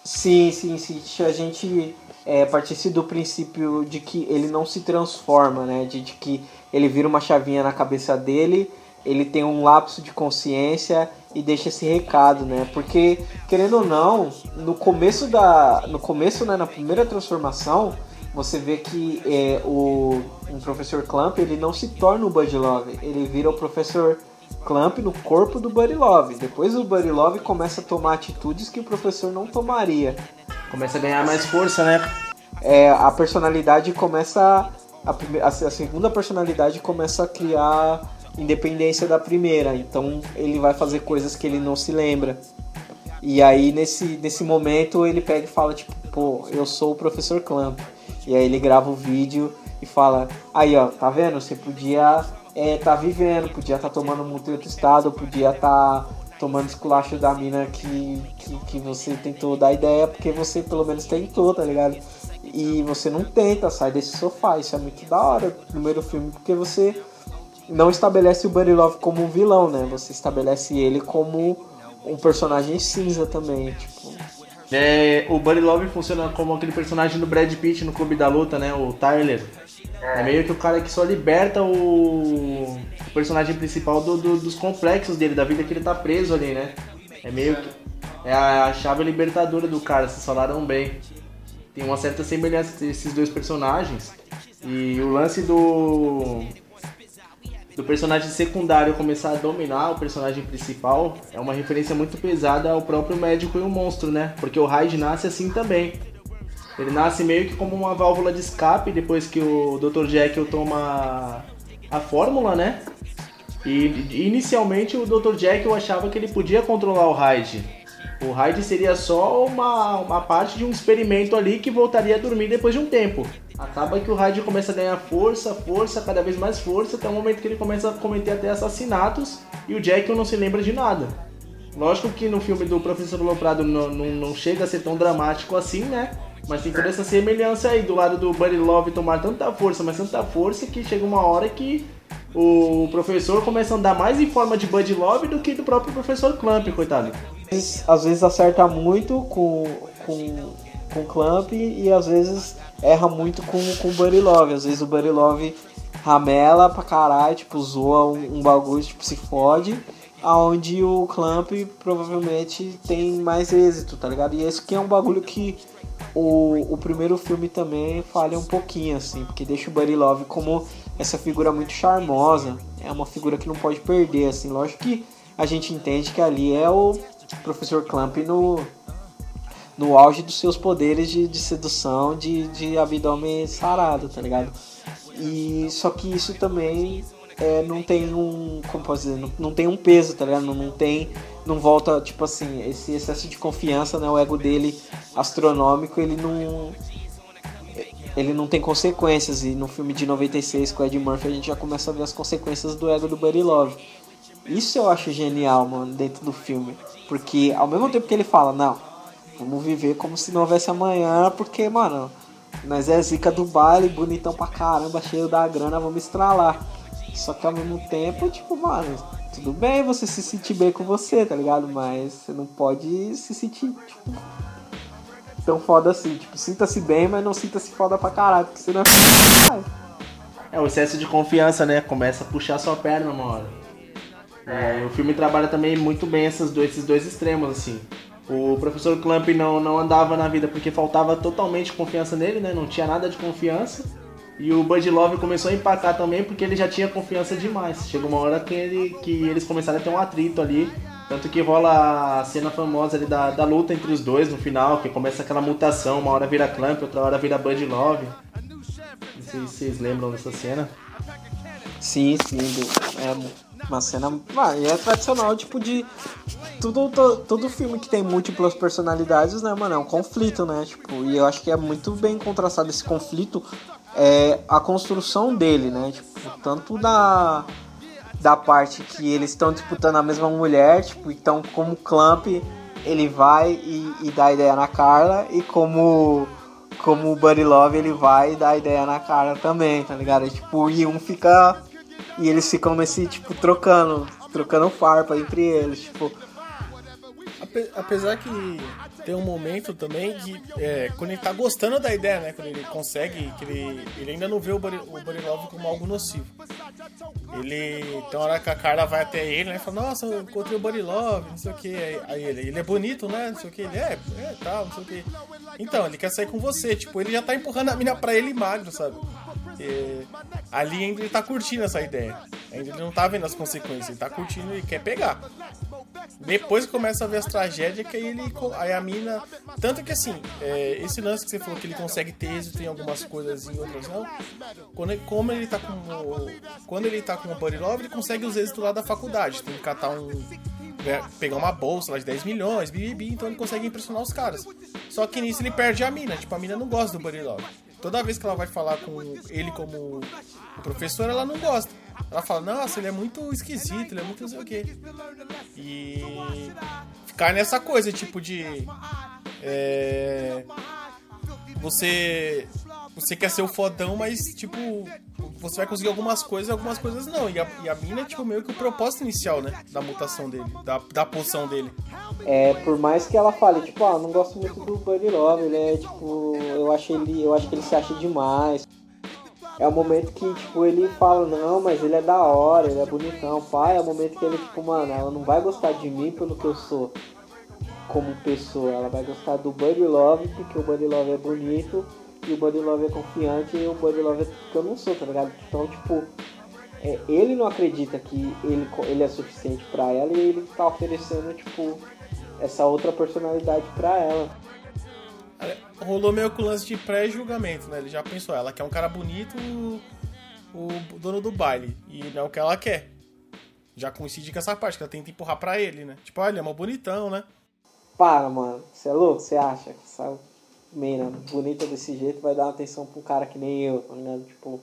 [SPEAKER 1] Sim, sim, sim. A gente é, partisse do princípio de que ele não se transforma, né? De, de que ele vira uma chavinha na cabeça dele ele tem um lapso de consciência e deixa esse recado, né? Porque querendo ou não, no começo da, no começo, né, na primeira transformação, você vê que é, o um professor Clamp ele não se torna o Buddy Love, ele vira o professor Clamp no corpo do Buddy Love. Depois o Buddy Love começa a tomar atitudes que o professor não tomaria.
[SPEAKER 3] Começa a ganhar mais força, né?
[SPEAKER 1] É, a personalidade começa a, a, a segunda personalidade começa a criar independência da primeira. Então ele vai fazer coisas que ele não se lembra. E aí nesse, nesse momento ele pega e fala, tipo, pô, eu sou o professor Clamp. E aí ele grava o vídeo e fala, aí ó, tá vendo? Você podia é, tá vivendo, podia estar tá tomando muito outro estado, podia estar tá tomando esculacho da mina que, que, que você tentou dar ideia, porque você pelo menos tentou, tá ligado? E você não tenta, sai desse sofá, isso é muito da hora primeiro filme, porque você não estabelece o Buddy Love como um vilão, né? Você estabelece ele como um personagem cinza também, tipo.
[SPEAKER 3] É, o Buddy Love funciona como aquele personagem do Brad Pitt no Clube da Luta, né? O Tyler. É meio que o cara que só liberta o, o personagem principal do, do, dos complexos dele, da vida que ele tá preso ali, né? É meio que. É a, a chave libertadora do cara, vocês falaram bem. Tem uma certa semelhança entre esses dois personagens. E o lance do. Do personagem secundário começar a dominar o personagem principal é uma referência muito pesada ao próprio médico e o monstro, né? Porque o Hyde nasce assim também. Ele nasce meio que como uma válvula de escape depois que o Dr. Jekyll toma a fórmula, né? E inicialmente o Dr. Jekyll achava que ele podia controlar o Hyde. O Hyde seria só uma, uma parte de um experimento ali que voltaria a dormir depois de um tempo. Acaba que o Hyde começa a ganhar força, força, cada vez mais força, até o momento que ele começa a cometer até assassinatos e o Jekyll não se lembra de nada. Lógico que no filme do Professor Loprado não, não, não chega a ser tão dramático assim, né? Mas tem toda essa semelhança aí do lado do Buddy Love tomar tanta força, mas tanta força que chega uma hora que o professor começa a andar mais em forma de Buddy Love do que do próprio professor Clamp, coitado.
[SPEAKER 1] Às vezes acerta muito com, com, com Clamp e às vezes erra muito com, com o Buddy Love. Às vezes o Buddy Love ramela pra caralho, tipo, zoa um, um bagulho, tipo, se fode aonde o Clamp provavelmente tem mais êxito, tá ligado? E esse que é um bagulho que o, o primeiro filme também falha um pouquinho, assim, porque deixa o Buddy Love como essa figura muito charmosa, é uma figura que não pode perder, assim, lógico que a gente entende que ali é o Professor Clamp no, no auge dos seus poderes de, de sedução, de, de abdômen sarado, tá ligado? E só que isso também é, não tem um. Como posso dizer? Não, não tem um peso, tá ligado? Não, não tem. Não volta, tipo assim, esse excesso de confiança, né? O ego dele astronômico, ele não. Ele não tem consequências. E no filme de 96 com Ed Murphy a gente já começa a ver as consequências do ego do Buddy Love. Isso eu acho genial, mano, dentro do filme. Porque ao mesmo tempo que ele fala, não, vamos viver como se não houvesse amanhã, porque, mano, nós é zica do baile, bonitão pra caramba, cheio da grana, vamos estralar. Só que ao mesmo tempo, tipo, mano, tudo bem você se sentir bem com você, tá ligado? Mas você não pode se sentir, tipo, tão foda assim. Tipo, sinta-se bem, mas não sinta-se foda pra caralho, porque você não é
[SPEAKER 3] É, o excesso de confiança, né? Começa a puxar sua perna uma hora. É, o filme trabalha também muito bem esses dois, esses dois extremos, assim. O professor Clamp não, não andava na vida porque faltava totalmente confiança nele, né? Não tinha nada de confiança. E o Bud Love começou a empacar também porque ele já tinha confiança demais. Chegou uma hora que, ele, que eles começaram a ter um atrito ali. Tanto que rola a cena famosa ali da, da luta entre os dois no final, que começa aquela mutação, uma hora vira Clamp, outra hora vira Bud Love. Não sei se vocês lembram dessa cena.
[SPEAKER 1] Sim, sim, é uma cena. Ah, e é tradicional, tipo, de. Tudo, todo, filme que tem múltiplas personalidades, né, mano? É um conflito, né? Tipo, e eu acho que é muito bem contrastado esse conflito é a construção dele, né? Tipo, tanto da, da parte que eles estão disputando a mesma mulher, tipo, então como Clamp ele vai e, e dá ideia na Carla e como como o Buddy Love ele vai e dá ideia na Carla também, tá ligado? E, tipo, e um fica e eles ficam nesse tipo trocando, trocando farpa entre eles, tipo,
[SPEAKER 2] apesar que tem um momento também que é, quando ele tá gostando da ideia, né? Quando ele consegue, que ele, ele ainda não vê o o Love como algo nocivo. Ele. Tem uma hora que a Carla vai até ele, né? E fala, nossa, eu encontrei o Love, não sei o que. Aí ele, ele é bonito, né? Não sei o que. Ele é, é, tal, não sei o que. Então, ele quer sair com você. Tipo, ele já tá empurrando a mina pra ele magro, sabe? Ali ainda ele tá curtindo essa ideia. Ainda ele não tá vendo as consequências, ele tá curtindo e quer pegar. Depois começa a ver as tragédias, que aí ele. Aí a mina. Tanto que assim, é, esse lance que você falou que ele consegue ter êxito em algumas coisas e outras não. Quando ele, como ele tá com. Quando ele tá com o Buddy Love, ele consegue os êxitos lá da faculdade. Tem que catar um, pegar uma bolsa lá de 10 milhões, bibi, então ele consegue impressionar os caras. Só que nisso ele perde a mina, tipo, a mina não gosta do Buddy Love. Toda vez que ela vai falar com ele como professor, ela não gosta. Ela fala, nossa, ele é muito esquisito, ele é muito não sei o quê. E ficar nessa coisa, tipo, de. É, você. Você quer ser o fodão, mas, tipo, você vai conseguir algumas coisas e algumas coisas não. E a, e a mina é, tipo, meio que o propósito inicial, né? Da mutação dele, da, da poção dele.
[SPEAKER 1] É, por mais que ela fale, tipo, ah, não gosto muito do Buddy Love, ele é, tipo, eu acho ele, eu acho que ele se acha demais. É o momento que, tipo, ele fala, não, mas ele é da hora, ele é bonitão, pai. É o momento que ele, tipo, mano, ela não vai gostar de mim pelo que eu sou como pessoa. Ela vai gostar do Buddy Love, porque o Buddy Love é bonito, e o Buddy Love é confiante, e o Buddy Love é que eu não sou, tá ligado? Então, tipo, é, ele não acredita que ele, ele é suficiente para ela, e ele tá oferecendo, tipo, essa outra personalidade para ela.
[SPEAKER 2] Rolou meio com lance de pré-julgamento, né? Ele já pensou, ela quer um cara bonito, o, o dono do baile, e não é o que ela quer. Já coincide com essa parte, que ela tenta empurrar pra ele, né? Tipo, olha, ele é mó bonitão, né?
[SPEAKER 1] Para, mano. Você é louco? Você acha que essa mina bonita desse jeito vai dar uma atenção pra um cara que nem eu, tá ligado? Tipo.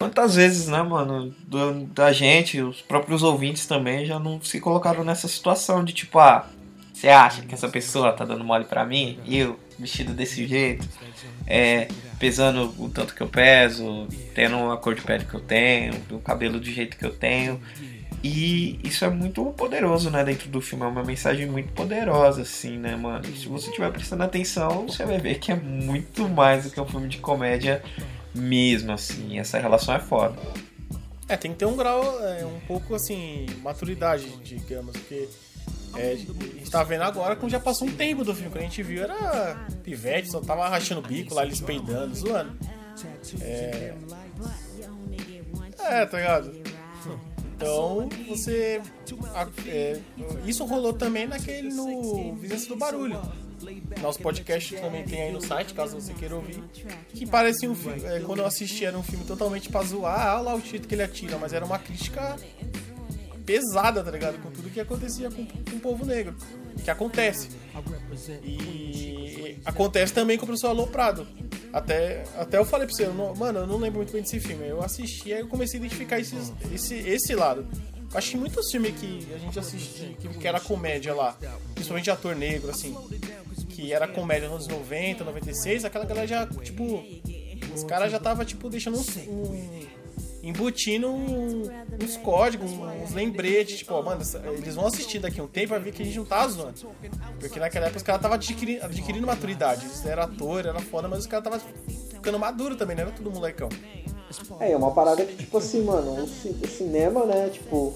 [SPEAKER 6] Quantas vezes, né, mano, do, da gente, os próprios ouvintes também já não se colocaram nessa situação de tipo, ah, você acha que essa pessoa tá dando mole pra mim? Eu, vestido desse jeito, é, pesando o tanto que eu peso, tendo a cor de pele que eu tenho, o cabelo do jeito que eu tenho. E isso é muito poderoso, né, dentro do filme. É uma mensagem muito poderosa, assim, né, mano? E se você estiver prestando atenção, você vai ver que é muito mais do que um filme de comédia mesmo, assim. Essa relação é foda.
[SPEAKER 2] É, tem que ter um grau, é, um pouco, assim, maturidade, digamos, porque é, a gente tá vendo agora que já passou um tempo do filme. Quando a gente viu era pivete, só tava rachando o bico lá, eles peidando, zoando. É... É, tá ligado? Então, você. É, isso rolou também naquele no Vizinhança do Barulho. Nosso podcast também tem aí no site, caso você queira ouvir. Que parecia um filme. É, quando eu assisti, era um filme totalmente pra zoar. Ah, lá o título que ele atira, mas era uma crítica pesada, tá ligado? Com tudo que acontecia com, com o povo negro. Que acontece. E acontece também com o professor Aloprado. Até, até eu falei pra você, eu não, mano, eu não lembro muito bem desse filme. Eu assisti e eu comecei a identificar esses, esse, esse lado. Acho que muitos filmes que a gente assistia, que, que era comédia lá, principalmente ator negro, assim, que era comédia nos anos 90, 96, aquela galera já, tipo, os caras já tava, tipo, deixando um, um embutindo uns códigos, uns lembretes, tipo, ó, mano, eles vão assistir daqui um tempo e vai ver que a gente não tá zoando. Porque naquela época os caras estavam adquirindo, adquirindo maturidade. Eles eram ator, era foda, mas os caras estavam ficando maduro também, não era tudo molecão.
[SPEAKER 1] É, é uma parada que, tipo assim, mano, o cinema, né, tipo,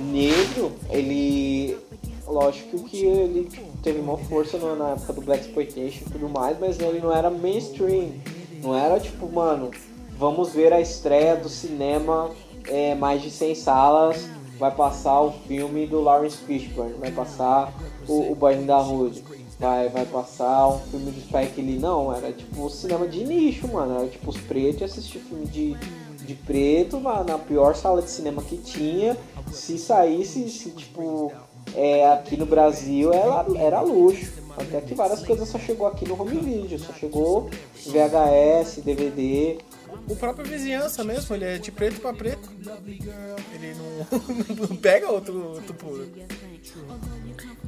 [SPEAKER 1] negro, ele. Lógico que ele teve uma força na época do Black Exploitation e tudo mais, mas ele não era mainstream. Não era tipo, mano, vamos ver a estreia do cinema é, mais de 100 salas. Vai passar o filme do Lawrence Fishburne, vai passar o, o Boy da Hood, vai, vai passar um filme do Spike Lee. Não, era tipo cinema de nicho, mano. Era tipo os pretos assistir filme de, de preto na, na pior sala de cinema que tinha. Se saísse, se tipo, é, aqui no Brasil era, era luxo. Até que várias coisas só chegou aqui no home video, só chegou VHS, DVD
[SPEAKER 2] o próprio vizinhança mesmo, ele é de preto para preto. Ele não, não pega outro, outro público.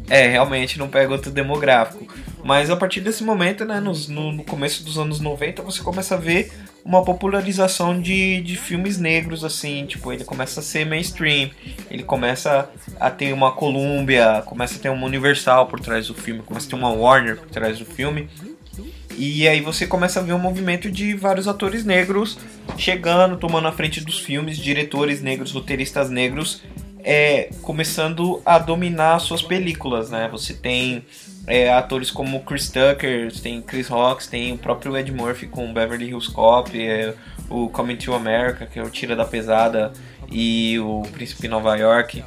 [SPEAKER 6] É, realmente não pega outro demográfico. Mas a partir desse momento, né, no, no começo dos anos 90, você começa a ver uma popularização de, de filmes negros, assim, tipo, ele começa a ser mainstream, ele começa a ter uma Columbia, começa a ter uma Universal por trás do filme, começa a ter uma Warner por trás do filme, e aí você começa a ver um movimento de vários atores negros chegando, tomando a frente dos filmes, diretores negros, roteiristas negros, é, começando a dominar suas películas, né? Você tem é, atores como Chris Tucker, tem Chris Rocks, tem o próprio Ed Murphy com Beverly Hills Cop, é, o Coming to America, que é o Tira da Pesada, e o Príncipe Nova York.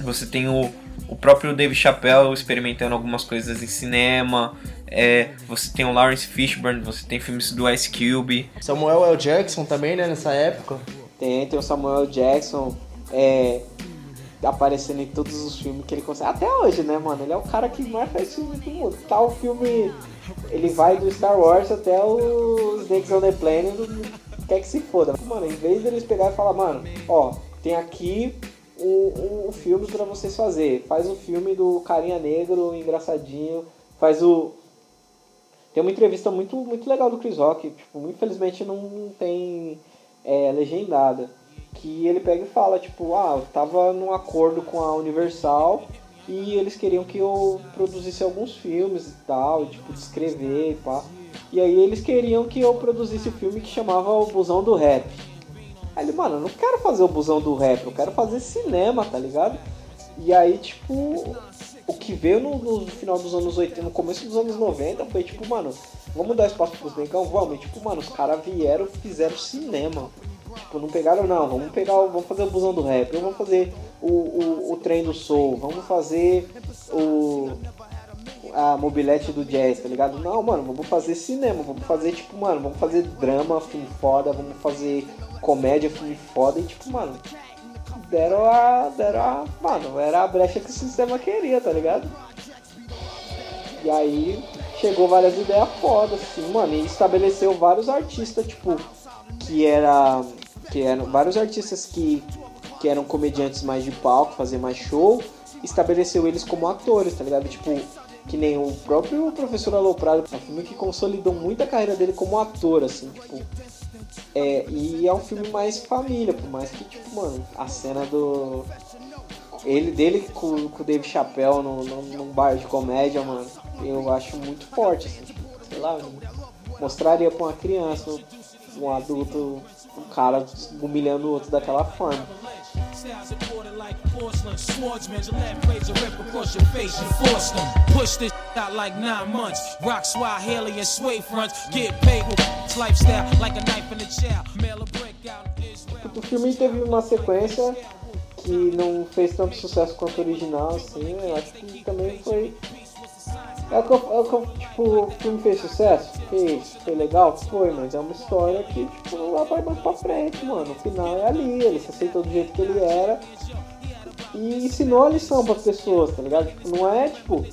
[SPEAKER 6] Você tem o, o próprio Dave Chappelle experimentando algumas coisas em cinema. É, você tem o Lawrence Fishburne, você tem filmes do Ice Cube.
[SPEAKER 3] Samuel L. Jackson também, né, nessa época.
[SPEAKER 1] Tem, tem o Samuel Jackson. É, aparecendo em todos os filmes que ele consegue. Até hoje, né, mano? Ele é o cara que mais faz filme do mundo. Tá o filme. Ele vai do Star Wars até os Snakes on the Planet. Quer que se foda. Mano, em vez deles pegar e falar, mano, ó, tem aqui um, um filme pra vocês fazer. Faz um filme do carinha negro, engraçadinho. Faz o. Tem uma entrevista muito, muito legal do Chris Rock. Tipo, infelizmente não tem é, legendada que ele pega e fala, tipo, ah, eu tava num acordo com a Universal e eles queriam que eu produzisse alguns filmes e tal, tipo, de escrever e pá. E aí eles queriam que eu produzisse o um filme que chamava O Busão do Rap. Aí ele, mano, eu não quero fazer o Busão do Rap, eu quero fazer cinema, tá ligado? E aí, tipo, o que veio no, no, final dos anos 80, no começo dos anos 90, foi tipo, mano, vamos dar espaço pros negão? Vamos. E, tipo, mano, os caras vieram fizeram cinema. Tipo, não pegaram não, vamos pegar, vamos fazer o busão do rap, vamos fazer o, o, o trem do soul, vamos fazer o a mobilete do jazz, tá ligado? Não, mano, vamos fazer cinema, vamos fazer tipo, mano, vamos fazer drama, filme foda, vamos fazer comédia, filme foda e tipo, mano, deram a. deram a. Mano, era a brecha que o sistema queria, tá ligado? E aí chegou várias ideias fodas, assim, mano, e estabeleceu vários artistas, tipo, que era que eram vários artistas que, que eram comediantes mais de palco, fazer mais show, estabeleceu eles como atores, tá ligado? Tipo, que nem o próprio Professor Aloprado, é um filme que consolidou muito a carreira dele como ator, assim, tipo. É, e é um filme mais família, por mais que, tipo, mano, a cena do. Ele dele com, com o Dave Chappelle no, no, num bar de comédia, mano, eu acho muito forte, assim, sei lá, mostraria pra uma criança, um adulto um cara humilhando o outro daquela forma. O filme teve uma sequência que não fez tanto sucesso quanto o original, assim, eu acho que também foi é o que, eu, é o que tipo, o filme fez sucesso? Fez. Foi legal? Foi, mas é uma história que, tipo, ela vai mais pra frente, mano. O final é ali, ele se aceitou do jeito que ele era e ensinou a lição pras pessoas, tá ligado? Tipo, não é tipo,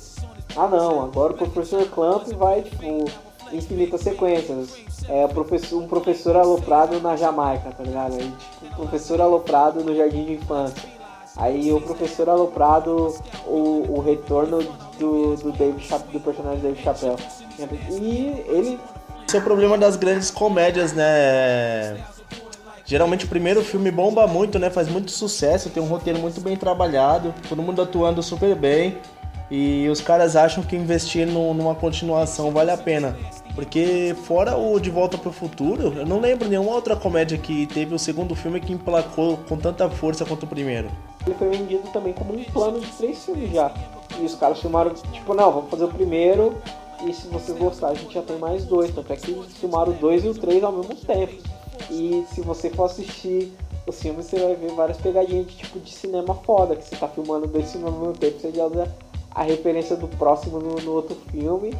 [SPEAKER 1] ah não, agora o professor Clamp vai, tipo, infinitas sequências. É um professor aloprado na Jamaica, tá ligado? Aí, tipo, um professor aloprado no jardim de infância Aí o professor aloprado, o, o retorno do, do, David do personagem David Chappelle. E ele.
[SPEAKER 3] Esse é o problema das grandes comédias, né? Geralmente o primeiro filme bomba muito, né? Faz muito sucesso, tem um roteiro muito bem trabalhado, todo mundo atuando super bem. E os caras acham que investir no, numa continuação vale a pena. Porque fora o De Volta para o Futuro, eu não lembro nenhuma outra comédia que teve o segundo filme que emplacou com tanta força quanto o primeiro.
[SPEAKER 1] Ele foi vendido também como um plano de três filmes já. E os caras filmaram, tipo, não, vamos fazer o primeiro e se vocês gostarem a gente já tem mais dois. Tanto é que eles filmaram o dois e o três ao mesmo tempo. E se você for assistir os filmes, você vai ver várias pegadinhas de tipo de cinema foda, que você tá filmando dois filmes ao mesmo tempo, você já a referência do próximo no, no outro filme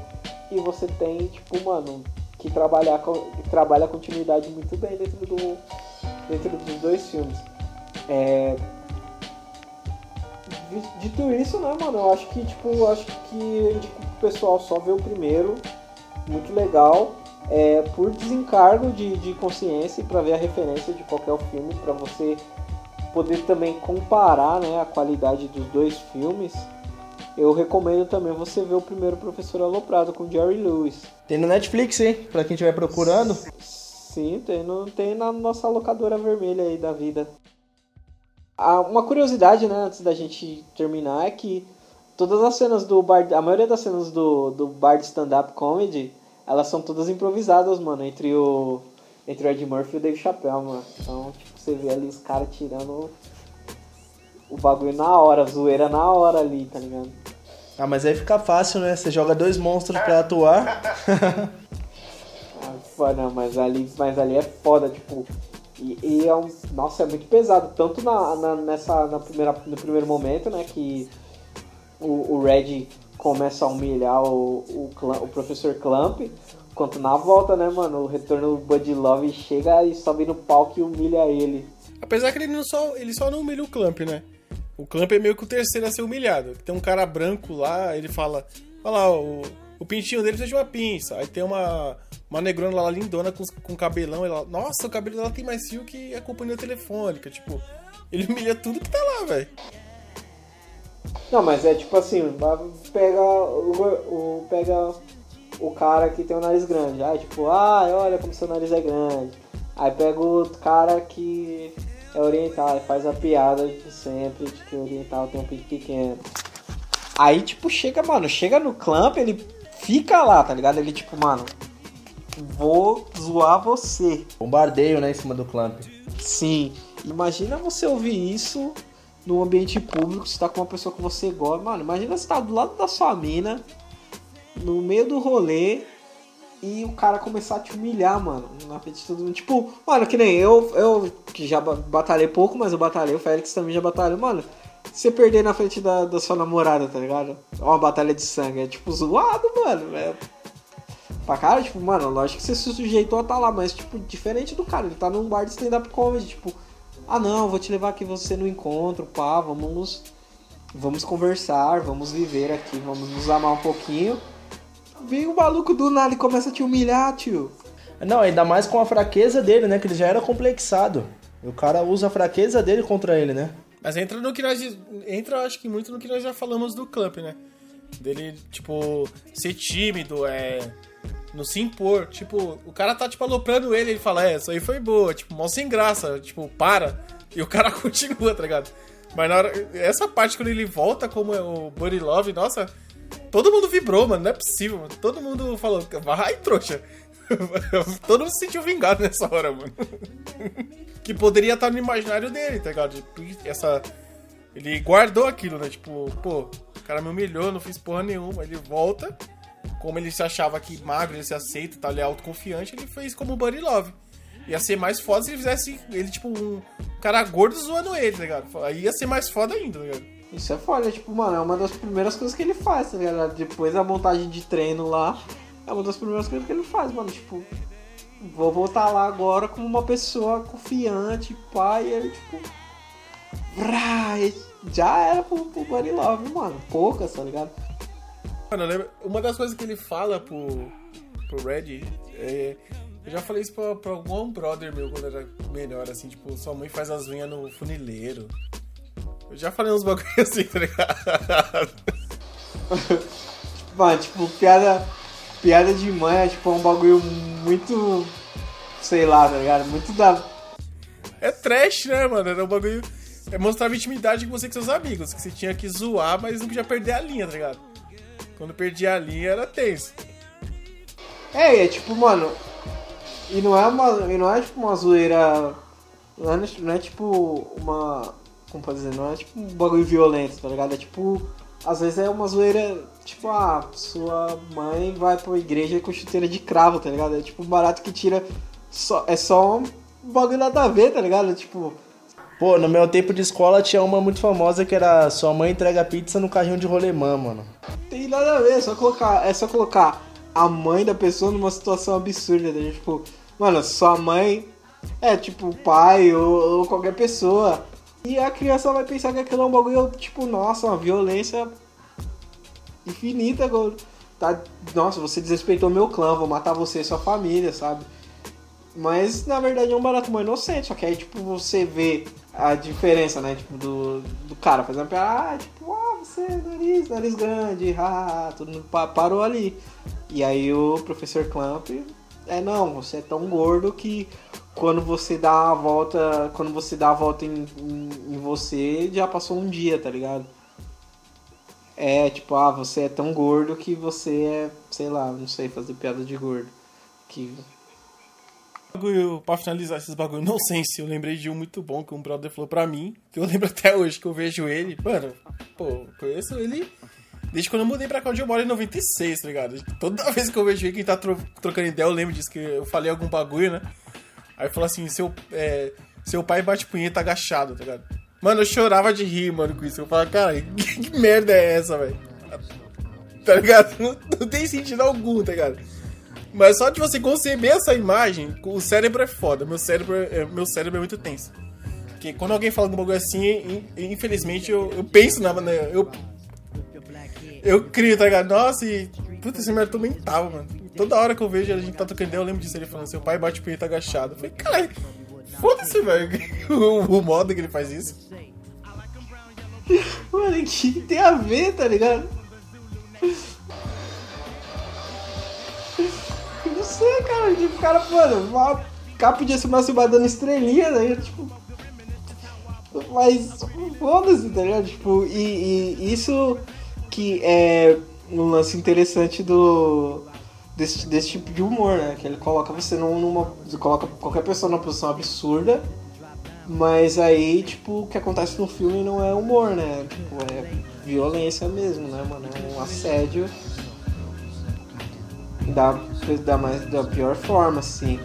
[SPEAKER 1] e você tem, tipo, mano, que trabalhar com, que trabalha a continuidade muito bem dentro, do, dentro dos dois filmes. É, dito isso, né, mano, eu acho que, tipo, eu acho que tipo, o pessoal só vê o primeiro, muito legal, é, por desencargo de, de consciência pra ver a referência de qualquer filme, para você poder também comparar, né, a qualidade dos dois filmes eu recomendo também você ver o primeiro Professor Aloprado com Jerry Lewis.
[SPEAKER 3] Tem no Netflix, hein? Pra quem estiver procurando.
[SPEAKER 1] Sim, tem, no, tem na nossa locadora vermelha aí da vida. Ah, uma curiosidade, né, antes da gente terminar, é que todas as cenas do bar, a maioria das cenas do, do bar de stand-up comedy, elas são todas improvisadas, mano, entre o entre o Ed Murphy e o Dave Chappelle, mano. Então, tipo, você vê ali os caras tirando o bagulho na hora, zoeira na hora ali, tá ligado?
[SPEAKER 3] Ah, mas aí fica fácil, né? Você joga dois monstros pra atuar.
[SPEAKER 1] ah, não, mas ali, mas ali é foda, tipo. E, e, é um. Nossa, é muito pesado. Tanto na, na, nessa, na primeira, no primeiro momento, né? Que o, o Red começa a humilhar o, o, o professor Clamp. Quanto na volta, né, mano? O retorno do Buddy Love chega e sobe no palco e humilha ele.
[SPEAKER 2] Apesar que ele não só. ele só não humilha o Clamp, né? O Clamp é meio que o terceiro a ser humilhado. Tem um cara branco lá, ele fala. Olha lá, o, o pintinho dele precisa de uma pinça. Aí tem uma, uma negrona lá lindona com, com cabelão. Ela, Nossa, o cabelo dela tem mais fio que a companhia telefônica. Tipo, ele humilha tudo que tá lá, velho.
[SPEAKER 1] Não, mas é tipo assim, pega o, o, pega o cara que tem o nariz grande. Aí tipo, ah, olha como seu nariz é grande. Aí pega o cara que é oriental e faz a piada de sempre de que oriental tem um pinto pequeno. Aí tipo, chega, mano, chega no clamp, ele fica lá, tá ligado? Ele tipo, mano, vou zoar você.
[SPEAKER 3] Bombardeio, né, em cima do Clamp.
[SPEAKER 1] Sim. Imagina você ouvir isso no ambiente público, você tá com uma pessoa que você gosta. Mano, imagina você tá do lado da sua mina, no meio do rolê, e o cara começar a te humilhar, mano, na frente de todo mundo. Tipo, mano, que nem eu, eu que já ba- batalhei pouco, mas eu batalhei, o Félix também já batalhou, mano. Você perder na frente da, da sua namorada, tá ligado? É uma batalha de sangue, é tipo zoado, mano. É pra cara, tipo, mano, lógico que você se sujeitou a estar lá, mas, tipo, diferente do cara, ele tá num bar de stand-up comedy, tipo, ah não, vou te levar aqui você no encontro, pá, vamos. Vamos conversar, vamos viver aqui, vamos nos amar um pouquinho. Vem o maluco do nada e começa a te humilhar, tio.
[SPEAKER 3] Não, ainda mais com a fraqueza dele, né? Que ele já era complexado. E o cara usa a fraqueza dele contra ele, né?
[SPEAKER 2] Mas entra no que nós. Entra, acho que muito no que nós já falamos do Clamp, né? Dele, tipo, ser tímido, é. Não se impor. Tipo, o cara tá, tipo, aloprando ele, ele fala, é, isso aí foi boa, tipo, mó sem graça, tipo, para. E o cara continua, tá ligado? Mas na hora. Essa parte quando ele volta como é o Buddy Love, nossa. Todo mundo vibrou, mano. Não é possível, mano. Todo mundo falou, vai, trouxa. Todo mundo se sentiu vingado nessa hora, mano. que poderia estar no imaginário dele, tá ligado? Tipo, Essa. Ele guardou aquilo, né? Tipo, pô, o cara me humilhou, não fiz porra nenhuma. Ele volta, como ele se achava que magro, ele se aceita, tá? Ele é autoconfiante, ele fez como o Buddy Love. Ia ser mais foda se ele fizesse ele, tipo, um cara gordo zoando ele, tá ligado? Aí ia ser mais foda ainda, tá ligado?
[SPEAKER 1] Isso é foda, tipo, mano, é uma das primeiras coisas que ele faz, tá ligado? Depois da montagem de treino lá, é uma das primeiras coisas que ele faz, mano. Tipo, vou voltar lá agora como uma pessoa confiante, pai, e ele, tipo. Vrá, e já era pro, pro Buddy Love, mano. Poucas, tá ligado?
[SPEAKER 2] Mano, uma das coisas que ele fala pro, pro Red é. Eu já falei isso pra, pra algum brother meu quando era melhor, assim, tipo, sua mãe faz as unhas no funileiro. Eu já falei uns bagulho assim, tá ligado?
[SPEAKER 1] Mano, tipo, piada. Piada de mãe é tipo um bagulho muito. Sei lá, tá ligado? Muito da.
[SPEAKER 2] É trash, né, mano? Era um bagulho. É mostrar intimidade com você e com seus amigos. Que você tinha que zoar, mas não podia perder a linha, tá ligado? Quando perdia a linha era tenso.
[SPEAKER 1] É, é tipo, mano. E não é uma. E não é tipo uma zoeira. Não é, não é tipo uma. Como pode dizer? Não é tipo um bagulho violento, tá ligado? É tipo. Às vezes é uma zoeira. Tipo, ah, sua mãe vai pra igreja com chuteira de cravo, tá ligado? É tipo um barato que tira. Só, é só um bagulho nada a ver, tá ligado? Tipo.
[SPEAKER 3] Pô, no meu tempo de escola tinha uma muito famosa que era Sua mãe entrega pizza no carrinho de rolemã, mano.
[SPEAKER 1] Tem nada a ver, é só colocar, é só colocar a mãe da pessoa numa situação absurda, né? Tipo, mano, sua mãe é tipo o pai ou, ou qualquer pessoa. E a criança vai pensar que aquilo é um bagulho, tipo, nossa, uma violência infinita. Tá, nossa, você desrespeitou meu clã, vou matar você e sua família, sabe? Mas na verdade é um barato mais inocente, só que aí tipo você vê a diferença, né? Tipo, do, do cara fazendo piada, ah, tipo, ah, você, nariz, nariz grande, ah, tudo parou ali. E aí o professor Clamp, é não, você é tão gordo que quando você dá a volta, quando você dá a volta em, em, em você, já passou um dia, tá ligado? É, tipo, ah, você é tão gordo que você é, sei lá, não sei fazer piada de gordo. Que
[SPEAKER 2] Bagulho, pra finalizar esses bagulho nonsense, eu lembrei de um muito bom que um brother falou pra mim, que eu lembro até hoje que eu vejo ele. Mano, pô, conheço ele desde quando eu mudei pra cá onde eu moro em 96, tá ligado? Toda vez que eu vejo ele, quem tá tro- trocando ideia, eu lembro disso, que eu falei algum bagulho, né? Aí falou assim, seu, é, seu pai bate punheta agachado, tá ligado? Mano, eu chorava de rir, mano, com isso. Eu falava, cara, que, que merda é essa, velho? Tá ligado? Não, não tem sentido algum, tá ligado? Mas só de você conceber essa imagem, o cérebro é foda. Meu cérebro é, meu cérebro é muito tenso. Porque quando alguém fala um bagulho assim, in- infelizmente eu, eu penso na. na- Eu, eu crio, tá ligado? Nossa, e. Puta, esse merda também tava, mano. Toda hora que eu vejo a gente tá tocando eu lembro disso. Ele falando, seu pai bate punheta agachado. Eu falei, caralho, foda-se, velho. O, o modo que ele faz isso.
[SPEAKER 1] Mano, que tem a ver, tá ligado? Não sei, cara. Tipo, cara, mano, o cara podia se masturbar dando estrelinha, né? Tipo. Mas foda-se, tá ligado? Tipo, e, e isso que é um lance interessante do. Desse, desse tipo de humor, né? Que ele coloca você num- numa. Coloca qualquer pessoa numa posição absurda. Mas aí, tipo, o que acontece no filme não é humor, né? Tipo, é violência mesmo, né, mano? É um assédio da, da, mais, da pior forma, assim.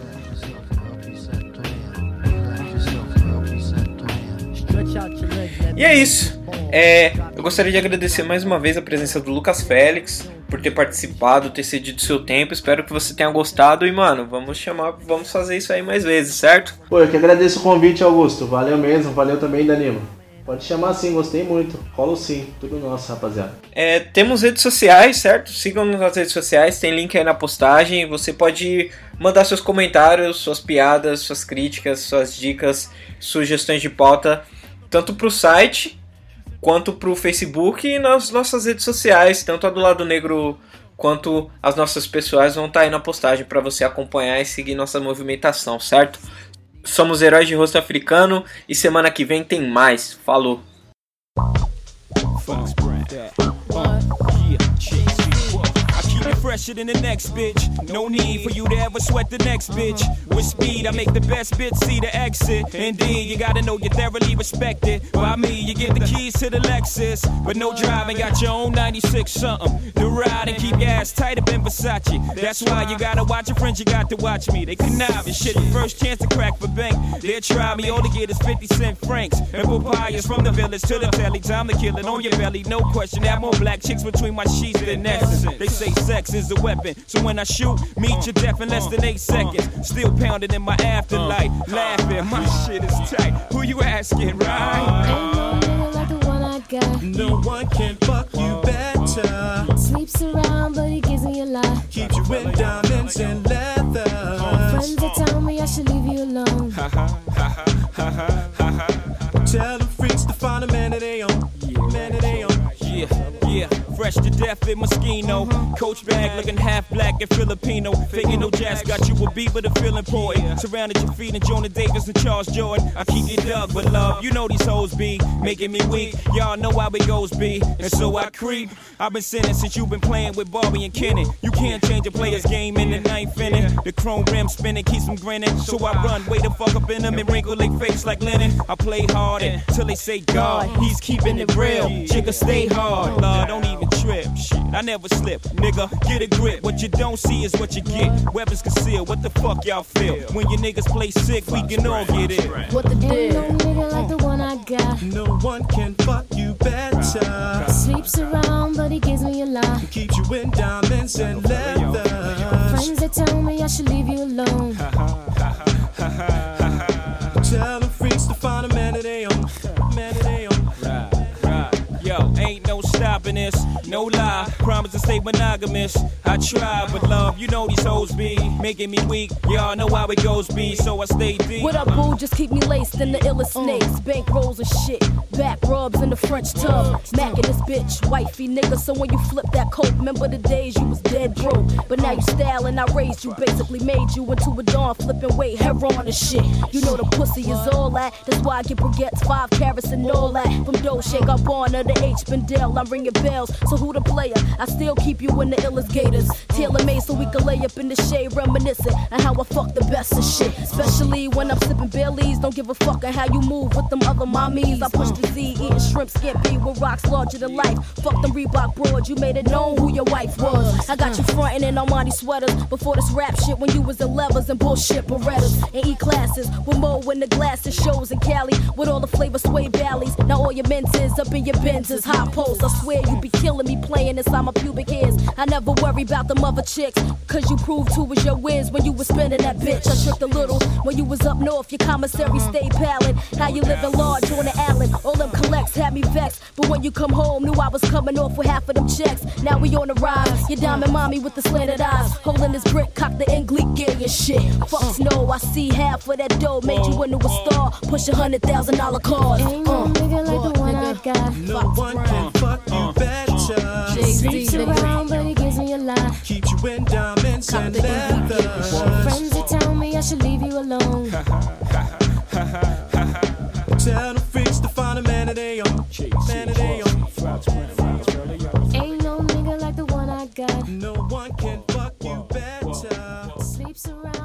[SPEAKER 6] E é isso. É, eu gostaria de agradecer mais uma vez a presença do Lucas Félix por ter participado, ter cedido seu tempo. Espero que você tenha gostado e, mano, vamos chamar, vamos fazer isso aí mais vezes, certo?
[SPEAKER 3] Pô, eu que agradeço o convite, Augusto. Valeu mesmo, valeu também, Danilo. Pode chamar sim, gostei muito. Rolo sim, tudo nosso, rapaziada.
[SPEAKER 6] É, temos redes sociais, certo? Sigam-nos nas redes sociais, tem link aí na postagem. Você pode mandar seus comentários, suas piadas, suas críticas, suas dicas, sugestões de pauta, tanto pro site quanto pro Facebook e nas nossas redes sociais, tanto a do lado negro quanto as nossas pessoais vão estar aí na postagem para você acompanhar e seguir nossa movimentação, certo? Somos heróis de rosto africano e semana que vem tem mais. Falou!
[SPEAKER 8] It fresher than the next bitch. No need for you to ever sweat the next bitch. With speed, I make the best bitch see the exit. Indeed, you gotta know you're thoroughly respected. By me, you get the keys to the Lexus. But no driving, got your own 96 something. The ride and keep your ass tight up in Versace. That's why you gotta watch your friends, you got to watch me. They connive and shit. The first chance to crack for bank. They'll try me, all they get is 50 cent francs. And papayas from the village to the telly. Time to kill it on your belly, no question. Have more black chicks between my sheets than essence. They say sex is a weapon. So when I shoot, meet your death in less than eight seconds. Still pounding in my afterlife. Laughing, my shit is tight. Who you asking, right?
[SPEAKER 9] Ain't no nigga like the one I got.
[SPEAKER 8] No one can fuck you better.
[SPEAKER 9] Sleeps around, but he gives me a lot.
[SPEAKER 8] Keeps you in diamonds and leather.
[SPEAKER 9] Friends that tell me I should leave you alone.
[SPEAKER 8] Tell them freaks to find a man that they own. Man that they own. Yeah, yeah. Fresh to death in Moschino. Coach bag looking half black and Filipino. Faking no jazz got you a beat but a feeling boy. Surrounded your feet and Jonah Davis and Charles Jordan. I keep you dug with love. You know these hoes be making me weak. Y'all know how it goes be. And so I creep. I've been sinning since you've been playing with Barbie and Kenny. You can't change a player's game in the ninth inning. The chrome rim spinning keeps them grinning. So I run, way the fuck up in them and wrinkle their face like linen. I play hard until they say God, he's keeping it real. Jigga stay hard, Lord, don't even trip. Shit, I never slip, nigga. Get a grip. What you don't see is what you get. Weapons concealed. What the fuck y'all feel? When your niggas play sick, we can all get it.
[SPEAKER 9] What the Ain't no nigga like the one I got.
[SPEAKER 8] No one can fuck you better.
[SPEAKER 9] Sleeps around, but he gives me a lot.
[SPEAKER 8] Keeps you in diamonds and leather.
[SPEAKER 9] Friends that tell me I should leave you alone.
[SPEAKER 8] Tell them freaks to find a man that they stopping this. No lie. Promise to stay monogamous. I try, but love, you know these hoes be making me weak. Y'all know how it goes be, so I stay deep.
[SPEAKER 10] What up, boo? Just keep me laced in the illest uh. snakes. Bank rolls and shit. Back rubs in the French tub. Uh. Macking this bitch. Wifey nigga, so when you flip that coat, remember the days you was dead broke. But now you styling, I raised you. Basically made you into a dawn flipping weight, hair on and shit. You know the pussy is all that. That's why I get baguettes, five carats and all that. From up on to H Bendel. I'm ringing bells. So who the player? I still keep you in the illest gators. Tailor made so we can lay up in the shade, reminiscing on how I fuck the best of shit. Especially when I'm sipping Baileys. Don't give a fuck on how you move with them other mommies. I push the Z, eating shrimp scampi with rocks larger than life. Fuck them Reebok broads, you made it known who your wife was. I got you frontin' in Armani sweaters before this rap shit when you was in levers and bullshit Berettas and E classes with Mo in the glasses shows in Cali with all the flavor sway valleys. Now all your mentors up in your Benzes, hot posts. I swear you be killing me playing inside my pubic hairs. I never worry about them other chicks, cause you proved who was your whiz when you was spending that bitch. I tricked a little when you was up north, your commissary uh-huh. stayed pallid. How you living large on the island, all them collects had me vexed. But when you come home, knew I was coming off with half of them checks. Now we on the rise, your diamond mommy with the slanted eyes, holding this brick, cock the English gear and shit. Fucks uh-huh. no, I see half of that dough made you into a star. Push a hundred thousand dollar cars.
[SPEAKER 9] Ain't no uh, nigga like the one I got.
[SPEAKER 11] No one can fuck you better.
[SPEAKER 9] Sleeps around, but he gives me a lot.
[SPEAKER 11] Keeps you in diamonds and leather.
[SPEAKER 9] Friends that tell me I should leave you alone.
[SPEAKER 11] Tell the freaks to find a man that they own. Man that they own.
[SPEAKER 9] Ain't no nigga like the one I got.
[SPEAKER 11] No one can fuck you better.
[SPEAKER 9] Sleeps around,